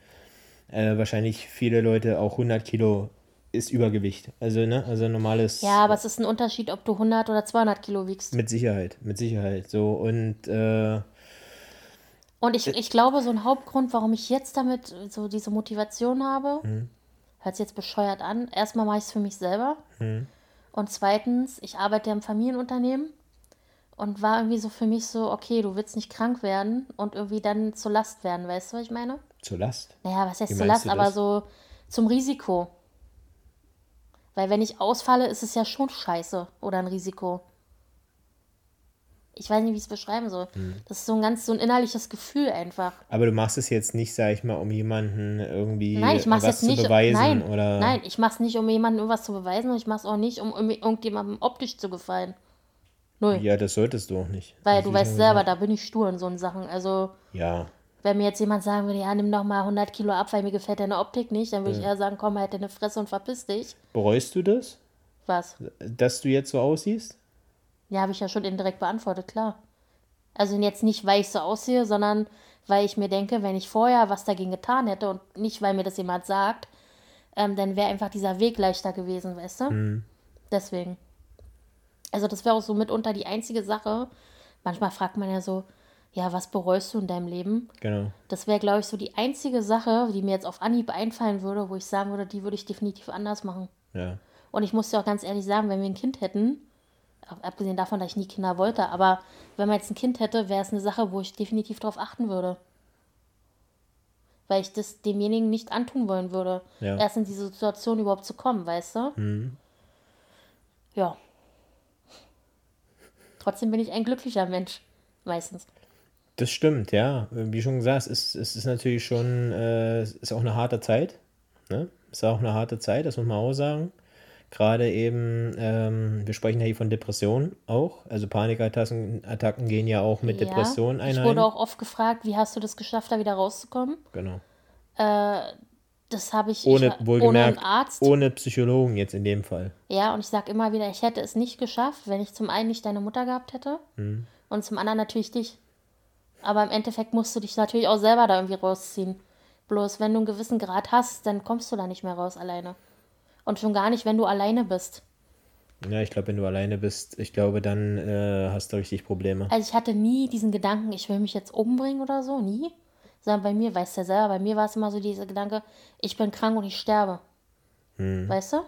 Äh, wahrscheinlich viele Leute auch 100 Kilo ist Übergewicht. Also, ne, also normales. Ja, aber es ist ein Unterschied, ob du 100 oder 200 Kilo wiegst. Mit Sicherheit, mit Sicherheit. So, und. Äh, und ich, ich glaube, so ein Hauptgrund, warum ich jetzt damit so diese Motivation habe, mhm. hört sich jetzt bescheuert an. Erstmal mache ich es für mich selber. Mhm. Und zweitens, ich arbeite im Familienunternehmen und war irgendwie so für mich so, okay, du willst nicht krank werden und irgendwie dann zur Last werden, weißt du, was ich meine? Zur Last? Naja, was heißt zur Last, aber so zum Risiko. Weil wenn ich ausfalle, ist es ja schon scheiße oder ein Risiko ich weiß nicht, wie ich es beschreiben soll. Hm. Das ist so ein ganz so ein innerliches Gefühl einfach. Aber du machst es jetzt nicht, sag ich mal, um jemanden irgendwie nein, ich mach's was jetzt nicht, zu beweisen nein, oder. Nein, ich mach's nicht, um jemandem irgendwas zu beweisen und ich mach's auch nicht, um irgendjemandem optisch zu gefallen. Null. Ja, das solltest du auch nicht. Weil du weißt selber, da bin ich stur in so Sachen. Also. Ja. Wenn mir jetzt jemand sagen würde, ja, nimm doch mal 100 Kilo ab, weil mir gefällt deine Optik nicht, dann würde ja. ich eher sagen, komm, halt deine Fresse und verpiss dich. Bereust du das? Was? Dass du jetzt so aussiehst? Ja, habe ich ja schon indirekt beantwortet, klar. Also jetzt nicht, weil ich so aussehe, sondern weil ich mir denke, wenn ich vorher was dagegen getan hätte und nicht, weil mir das jemand sagt, ähm, dann wäre einfach dieser Weg leichter gewesen, weißt du? Mhm. Deswegen. Also das wäre auch so mitunter die einzige Sache. Manchmal fragt man ja so, ja, was bereust du in deinem Leben? Genau. Das wäre, glaube ich, so die einzige Sache, die mir jetzt auf Anhieb einfallen würde, wo ich sagen würde, die würde ich definitiv anders machen. Ja. Und ich muss dir auch ganz ehrlich sagen, wenn wir ein Kind hätten, abgesehen davon, dass ich nie Kinder wollte, aber wenn man jetzt ein Kind hätte, wäre es eine Sache, wo ich definitiv darauf achten würde. Weil ich das demjenigen nicht antun wollen würde, ja. erst in diese Situation überhaupt zu kommen, weißt du? Mhm. Ja. Trotzdem bin ich ein glücklicher Mensch, meistens. Das stimmt, ja. Wie schon gesagt, es ist, es ist natürlich schon, äh, ist auch eine harte Zeit. Ne? Ist auch eine harte Zeit, das muss man auch sagen. Gerade eben, ähm, wir sprechen ja hier von Depressionen auch. Also Panikattacken Attacken gehen ja auch mit ja, Depressionen einher. Ich wurde auch oft gefragt, wie hast du das geschafft, da wieder rauszukommen? Genau. Äh, das habe ich ohne, ich, wohlgemerkt, ohne Arzt. Ohne Psychologen jetzt in dem Fall. Ja, und ich sage immer wieder, ich hätte es nicht geschafft, wenn ich zum einen nicht deine Mutter gehabt hätte mhm. und zum anderen natürlich dich. Aber im Endeffekt musst du dich natürlich auch selber da irgendwie rausziehen. Bloß wenn du einen gewissen Grad hast, dann kommst du da nicht mehr raus alleine. Und schon gar nicht, wenn du alleine bist. Ja, ich glaube, wenn du alleine bist, ich glaube, dann äh, hast du richtig Probleme. Also ich hatte nie diesen Gedanken, ich will mich jetzt umbringen oder so, nie. Sondern bei mir, weißt du ja selber, bei mir war es immer so dieser Gedanke, ich bin krank und ich sterbe. Hm. Weißt du?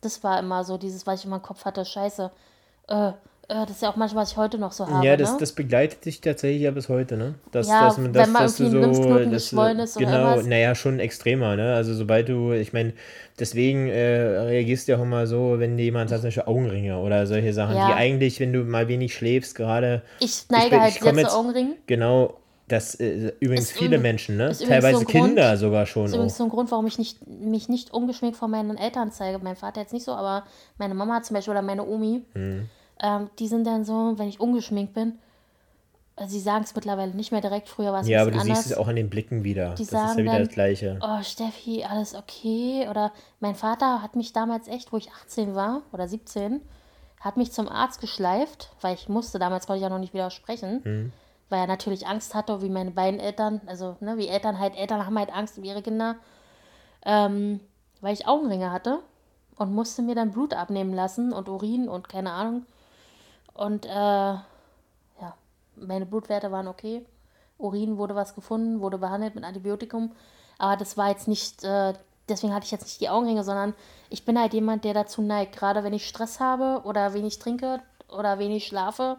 Das war immer so dieses, was ich in meinem Kopf hatte, scheiße. Äh, das ist ja auch manchmal, was ich heute noch so habe. Ja, das, ne? das begleitet dich tatsächlich ja bis heute, ne? Dass, ja, dass, man, dass, wenn man dass irgendwie so, dass, ist Genau, naja, schon extremer, ne? Also sobald du, ich meine, deswegen äh, reagierst du ja auch immer so, wenn jemand hat, zum Beispiel Augenringe oder solche Sachen, ja. die eigentlich, wenn du mal wenig schläfst, gerade. Ich neige ich, halt ich sehr jetzt, zu Augenringen. Genau, das äh, übrigens ist viele Menschen, ne? Teilweise so Kinder Grund, sogar schon. Das ist übrigens so ein Grund, warum ich nicht, mich nicht ungeschminkt vor meinen Eltern zeige. Mein Vater jetzt nicht so, aber meine Mama zum Beispiel oder meine Omi. Hm ähm, die sind dann so, wenn ich ungeschminkt bin, also sie sagen es mittlerweile nicht mehr direkt, früher war es Ja, aber du anders. siehst es auch an den Blicken wieder. Die das sagen ist ja wieder dann, das Gleiche. Oh, Steffi, alles okay? Oder mein Vater hat mich damals echt, wo ich 18 war oder 17, hat mich zum Arzt geschleift, weil ich musste, damals konnte ich ja noch nicht widersprechen, hm. weil er natürlich Angst hatte, wie meine beiden Eltern, also ne, wie Eltern halt, Eltern haben halt Angst um ihre Kinder, ähm, weil ich Augenringe hatte und musste mir dann Blut abnehmen lassen und Urin und keine Ahnung. Und äh, ja, meine Blutwerte waren okay. Urin wurde was gefunden, wurde behandelt mit Antibiotikum. Aber das war jetzt nicht, äh, deswegen hatte ich jetzt nicht die Augenringe, sondern ich bin halt jemand, der dazu neigt. Gerade wenn ich Stress habe oder wenig trinke oder wenig schlafe,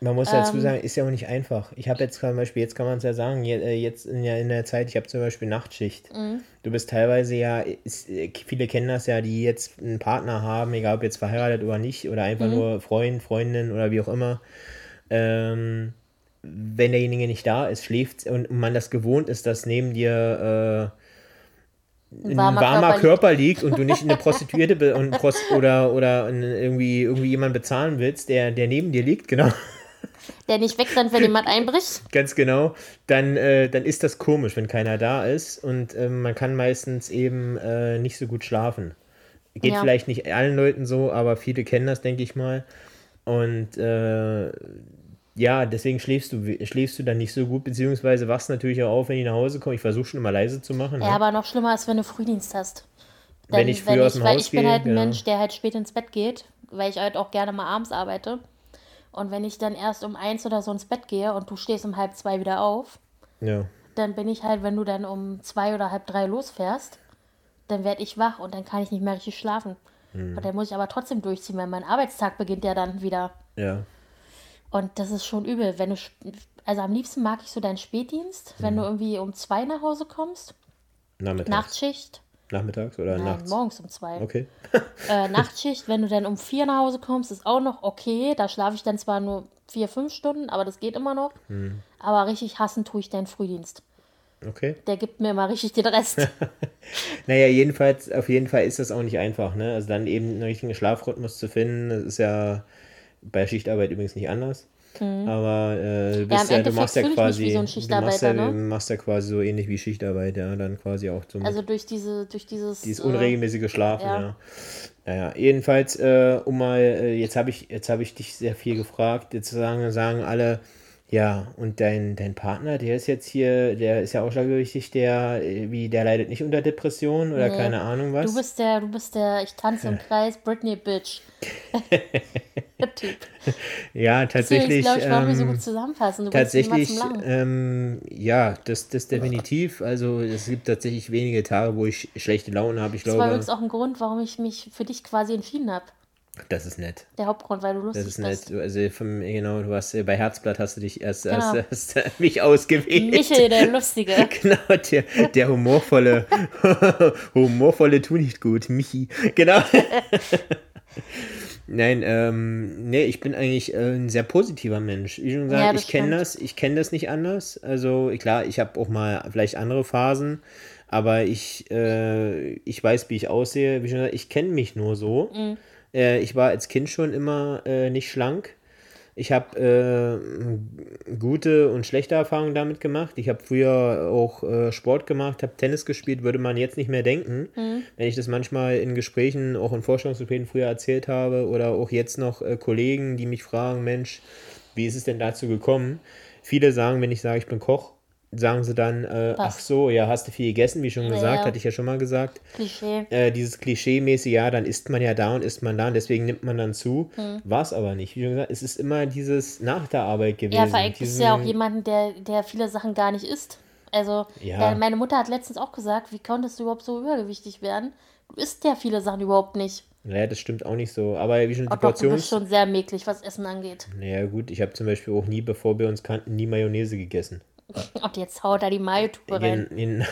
man muss dazu ähm, sagen, ist ja auch nicht einfach. Ich habe jetzt zum Beispiel, jetzt kann man es ja sagen, äh, jetzt in der, in der Zeit, ich habe zum Beispiel Nachtschicht. Mhm. Du bist teilweise ja, ist, äh, viele kennen das ja, die jetzt einen Partner haben, egal ob jetzt verheiratet oder nicht, oder einfach mhm. nur Freund, Freundin oder wie auch immer. Ähm, wenn derjenige nicht da ist, schläft und man das gewohnt ist, dass neben dir äh, ein warmer, warmer Körper, Körper liegt. und du nicht eine Prostituierte und Prost oder, oder irgendwie, irgendwie jemanden bezahlen willst, der, der neben dir liegt, genau der nicht wegrennt, wenn jemand einbricht. Ganz genau. Dann, äh, dann ist das komisch, wenn keiner da ist und äh, man kann meistens eben äh, nicht so gut schlafen. Geht ja. vielleicht nicht allen Leuten so, aber viele kennen das, denke ich mal. Und äh, ja, deswegen schläfst du, schläfst du dann nicht so gut, beziehungsweise wachst natürlich auch auf, wenn ich nach Hause komme. Ich versuche schon immer leise zu machen. Ja, ne? aber noch schlimmer ist, wenn du Frühdienst hast. Denn wenn ich früh aus dem weil Haus ich bin halt ein genau. Mensch, der halt spät ins Bett geht, weil ich halt auch gerne mal abends arbeite. Und wenn ich dann erst um eins oder so ins Bett gehe und du stehst um halb zwei wieder auf, Ja. dann bin ich halt, wenn du dann um zwei oder halb drei losfährst, dann werde ich wach und dann kann ich nicht mehr richtig schlafen. Hm. Und dann muss ich aber trotzdem durchziehen, weil mein Arbeitstag beginnt ja dann wieder. Ja. Und das ist schon übel. Wenn du, also am liebsten mag ich so deinen Spätdienst, wenn du irgendwie um zwei nach Hause kommst, Nachmittags. Nachtschicht. Nachmittags oder Nein, nachts? morgens um zwei. Okay. Äh, Nachtschicht, wenn du dann um vier nach Hause kommst, ist auch noch okay. Da schlafe ich dann zwar nur vier, fünf Stunden, aber das geht immer noch. Hm. Aber richtig hassen tue ich deinen Frühdienst. Okay. Der gibt mir immer richtig den Rest. Naja, jedenfalls, auf jeden Fall ist das auch nicht einfach, ne? Also dann eben einen richtigen Schlafrhythmus zu finden, das ist ja bei Schichtarbeit übrigens nicht anders. Aber äh, Mhm. im ja, du machst ja quasi, so du machst ja, ne? machst ja quasi so ähnlich wie Schichtarbeit, ja, dann quasi auch zum Also durch diese, durch dieses. dieses äh, unregelmäßige Schlafen, ja. ja. Naja, jedenfalls, äh, um mal, äh, jetzt habe ich, jetzt habe ich dich sehr viel gefragt, jetzt sagen, sagen alle, ja, und dein, dein Partner, der ist jetzt hier, der ist ja ausschlaggewichtig, der, äh, wie, der leidet nicht unter Depressionen oder Nee. keine Ahnung was. Du bist der, du bist der, ich tanze im Kreis, Britney Bitch. der Typ. ja, Deswegen, tatsächlich. glaube ich, wir so ähm, gut zusammenfassen. Du Tatsächlich, ähm, ja, das, das definitiv. Also es gibt tatsächlich wenige Tage, wo ich schlechte Laune habe. Ich Das war glaube, übrigens auch ein Grund, warum ich mich für dich quasi entschieden habe. Das ist nett. Der Hauptgrund, weil du lustig Das ist bist. nett. Also vom, genau, du hast äh, bei Herzblatt hast du dich erst, Genau. erst äh, mich ausgewählt. Michel, der Lustige. Genau, der, der humorvolle, humorvolle tu nicht gut, Michi. Genau. Nein, ähm, nee, ich bin eigentlich äh, ein sehr positiver Mensch. Wie schon Ja, gesagt, das ich kenne das, ich kenne das nicht anders. Also klar, ich habe auch mal vielleicht andere Phasen, aber ich, äh, ich weiß, wie ich aussehe. Wie schon gesagt, ich kenne mich nur so. Mhm. Äh, ich war als Kind schon immer äh, nicht schlank. Ich habe äh, gute und schlechte Erfahrungen damit gemacht. Ich habe früher auch äh, Sport gemacht, habe Tennis gespielt, würde man jetzt nicht mehr denken. Wenn ich das manchmal in Gesprächen, auch in Vorstellungsgesprächen früher erzählt habe oder auch jetzt noch äh, Kollegen, die mich fragen, Mensch, wie ist es denn dazu gekommen? Viele sagen, wenn ich sage, ich bin Koch, sagen sie dann, äh, ach so, ja, hast du viel gegessen, wie schon gesagt, ja. hatte ich ja schon mal gesagt Klischee. äh, dieses Klischee-mäßig, ja, dann isst man ja da und isst man da und deswegen nimmt man dann zu. Hm. War es aber nicht. Wie schon gesagt, es ist immer dieses nach der Arbeit gewesen. Ja, vor allem ist ja auch jemand, der, der viele Sachen gar nicht isst. Also, Ja. äh, meine Mutter hat letztens auch gesagt, wie konntest du überhaupt so übergewichtig werden? Du isst ja viele Sachen überhaupt nicht. Naja, das stimmt auch nicht so. Aber wie schon die Und doch, du bist Portions. schon sehr mäglich, was Essen angeht. Naja, gut, ich habe zum Beispiel auch nie, bevor wir uns kannten, nie Mayonnaise gegessen. Und jetzt haut er die Mayo-Tube rein. In, in,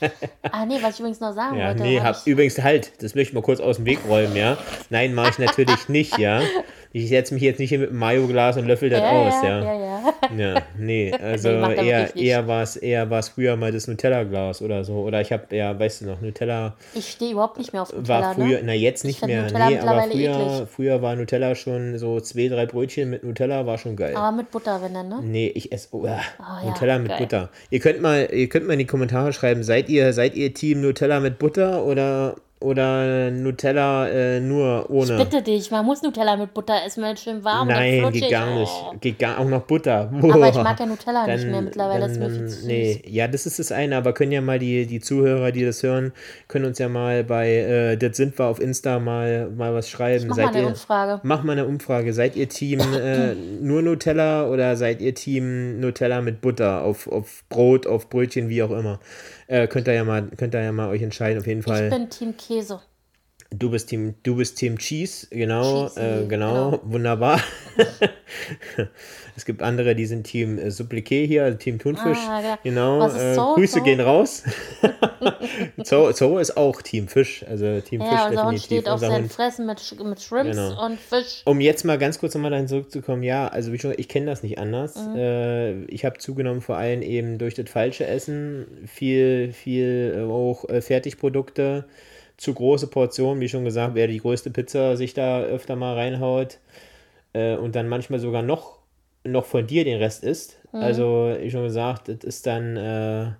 Ah, nee, was ich übrigens noch sagen ja, wollte. nee, hab ich, übrigens halt, das möchte ich mal kurz aus dem Weg räumen, ja. Nein, mache ich natürlich nicht, ja. Ich setze mich jetzt nicht hier mit einem Mayo-Glas und löffel das ja, aus, ja, ja. ja, ja. Ja, nee, also er eher, eher war es eher war's früher mal das Nutella-Glas oder so. Oder ich habe, ja, weißt du noch, Nutella Ich stehe überhaupt nicht mehr auf war Nutella, früher, ne? na jetzt Ich nicht mehr, Nutella nee, aber früher, eklig. früher war Nutella schon so zwei, drei Brötchen mit Nutella, war schon geil. Aber mit Butter, wenn dann, ne? Nee, ich esse oh, ja, Ah, ja, Nutella mit geil. Butter. Ihr könnt mal, ihr könnt mal in die Kommentare schreiben, seid ihr, seid ihr Team Nutella mit Butter oder oder Nutella äh, nur ohne? Bitte dich, man muss Nutella mit Butter essen, wenn es schön warm Nein, und geht gar nicht. Oh. Geht gar auch noch Butter. Aber ich Boah. mag ja Nutella nicht mehr mittlerweile, das ist mir viel zu süß. Nee, ja, das ist das eine, aber können ja mal die, die Zuhörer, die das hören, können uns ja mal bei äh, das sind wir auf Insta mal, mal was schreiben. Mach mal seid eine ihr, Umfrage. Mach mal eine Umfrage. Seid ihr Team äh, nur Nutella oder seid ihr Team Nutella mit Butter auf, auf Brot, auf Brötchen, wie auch immer? Äh, könnt ihr ja mal, könnt ihr ja mal euch entscheiden, auf jeden Ich Fall. bin Team Käse. Du bist Team, du bist Team Cheese, genau, äh, genau, genau. wunderbar. es gibt andere, die sind Team äh, Suppliqué hier, also Team Thunfisch, Ah, ja. genau. Äh, Zoo? Grüße gehen raus. Zoo, Zoo ist auch Team Fisch, also Team Fisch Ja, unser Hund definitiv. steht auf unser sein Hund. Fressen mit, Sch- mit Shrimps Genau. und Fisch. Um jetzt mal ganz kurz nochmal dahin zurückzukommen, ja, also wie schon, ich kenne das nicht anders. Mhm. Äh, ich habe zugenommen vor allem eben durch das falsche Essen, viel, viel äh, auch Fertigprodukte, zu große Portionen, wie schon gesagt, wer die größte Pizza sich da öfter mal reinhaut äh, und dann manchmal sogar noch, noch von dir den Rest isst. Mhm. Also, wie schon gesagt, das ist dann, äh,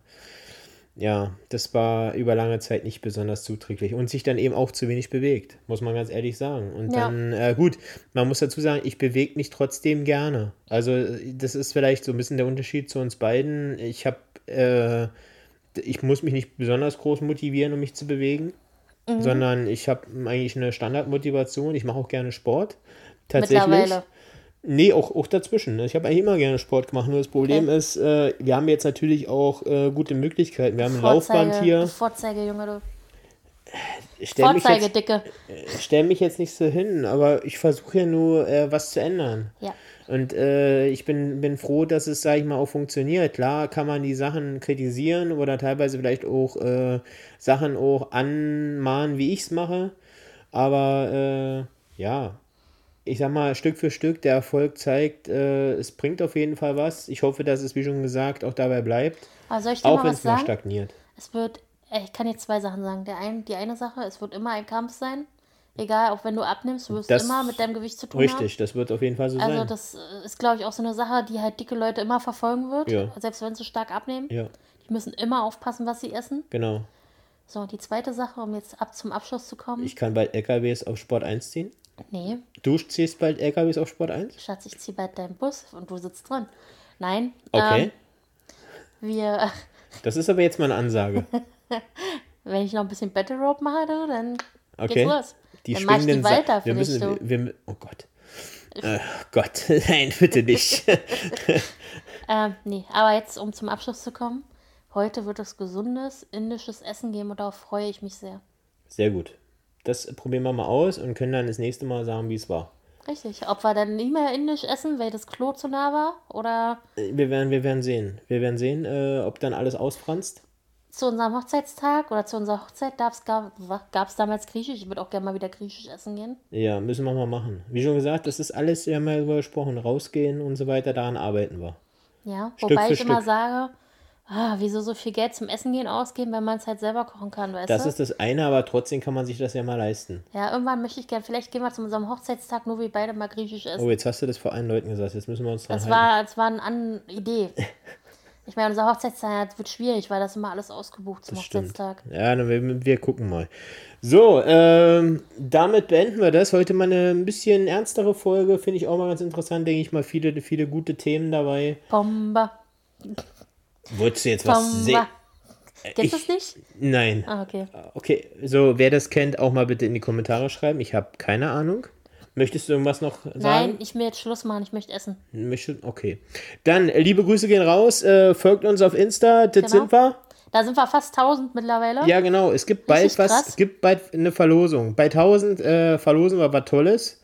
ja, das war über lange Zeit nicht besonders zuträglich und sich dann eben auch zu wenig bewegt, muss man ganz ehrlich sagen. Und Ja. dann, äh, gut, man muss dazu sagen, ich bewege mich trotzdem gerne. Also, das ist vielleicht so ein bisschen der Unterschied zu uns beiden. Ich habe, äh, ich muss mich nicht besonders groß motivieren, um mich zu bewegen. Mhm. sondern ich habe eigentlich eine Standardmotivation. Ich mache auch gerne Sport. Tatsächlich. Mittlerweile. Nee, auch, auch dazwischen. ne? Ich habe eigentlich immer gerne Sport gemacht. Nur das Problem Okay. ist, äh, wir haben jetzt natürlich auch äh, gute Möglichkeiten. Wir haben ein Laufband hier. Vorzeige, Junge, du. Mich, Vorzeige, jetzt- Dicke. ich stell mich jetzt nicht so hin, aber ich versuche ja nur, äh, was zu ändern. Ja. Und äh, ich bin, bin froh, dass es, sag ich mal, auch funktioniert. Klar kann man die Sachen kritisieren oder teilweise vielleicht auch äh, Sachen auch anmahnen, wie ich es mache. Aber äh, ja, ich sag mal, Stück für Stück, der Erfolg zeigt, äh, es bringt auf jeden Fall was. Ich hoffe, dass es, wie schon gesagt, auch dabei bleibt. Soll ich Auch wenn es mal stagniert. Es wird, äh, ich kann jetzt zwei Sachen sagen. Der ein, die eine Sache, es wird immer ein Kampf sein. Egal, auch wenn du abnimmst, du wirst Das- immer mit deinem Gewicht zu tun haben. Richtig, das wird auf jeden Fall so Also sein. das äh, ist, glaube ich, auch so eine Sache, die halt dicke Leute immer verfolgen wird. Ja. Selbst wenn sie stark abnehmen. Ja, Die müssen immer aufpassen, was sie essen. genau. So, die zweite Sache, um jetzt ab zum Abschluss zu kommen. Ich kann bald LKWs auf Sport 1 ziehen. nee, Du ziehst bald LKWs auf Sport 1? Schatz, ich ziehe bald deinen Bus und du sitzt drin. Nein. Okay. Ähm, wir, Das ist aber jetzt mal eine Ansage. wenn ich noch ein bisschen Battle Rope mache, dann Okay. geht's los. Die dann mach ich die weiter für wir müssen, du. wir, wir, oh Gott. Äh, Gott, nein, bitte nicht. Ähm, nee, aber jetzt, um zum Abschluss zu kommen. Heute wird es gesundes indisches Essen geben und darauf freue ich mich sehr. Sehr gut. Das probieren wir mal aus und können dann das nächste Mal sagen, wie es war. Richtig. Ob wir dann nie mehr indisch essen, weil das Klo zu nah war oder Äh, Wir werden, wir werden sehen. Wir werden sehen, äh, ob dann alles ausfranst. zu unserem Hochzeitstag oder zu unserer Hochzeit gab es damals Griechisch. Ich würde auch gerne mal wieder Griechisch essen gehen. Ja, müssen wir mal machen. Wie schon gesagt, das ist alles, wir haben ja darüber gesprochen, rausgehen und so weiter, daran arbeiten wir. Ja, Stück wobei für ich immer Stück. sage, ah, wieso so viel Geld zum Essen gehen ausgeben, wenn man es halt selber kochen kann, weißt Das du? ist das eine, aber trotzdem kann man sich das ja mal leisten. ja, irgendwann möchte ich gerne, vielleicht gehen wir zu unserem Hochzeitstag, nur wir beide mal Griechisch essen. Oh, jetzt hast du das vor allen Leuten gesagt, jetzt müssen wir uns dran Das halten. war, das war eine An Idee. Ich meine, unser Hochzeitstag wird schwierig, weil das immer alles ausgebucht zum Das stimmt. Hochzeitstag. Ja, dann wir, wir gucken mal. So, ähm, damit beenden wir das. Heute mal eine ein bisschen ernstere Folge. Finde ich auch mal ganz interessant. Denke ich mal, viele, viele gute Themen dabei. Bomba. Wolltest du jetzt was sehen? Kennst du das nicht? Nein. Ah, okay. Okay, so, wer das kennt, auch mal bitte in die Kommentare schreiben. Ich habe keine Ahnung. Möchtest du irgendwas noch sagen? Nein, ich will jetzt Schluss machen, ich möchte essen. Okay. Dann, äh, liebe Grüße gehen raus. Äh, folgt uns auf Insta. Das Genau. sind wir. Da sind wir fast 1000 mittlerweile. Ja, genau. Es gibt bald was. Es gibt bald eine Verlosung. Bei 1000 äh, verlosen wir was Tolles.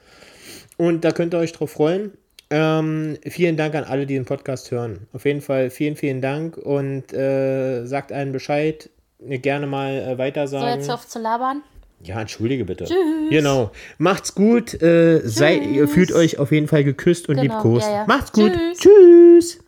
Und da könnt ihr euch drauf freuen. Ähm, vielen Dank an alle, die den Podcast hören. Auf jeden Fall vielen, vielen Dank und äh, sagt allen Bescheid. Gerne mal äh, So, weitersagen. jetzt hör auf zu labern. ja, entschuldige bitte. Tschüss. Genau. Macht's gut. Äh, sei, ihr fühlt euch auf jeden Fall geküsst und Genau, liebkost. ja, ja. Macht's gut. Tschüss. Tschüss.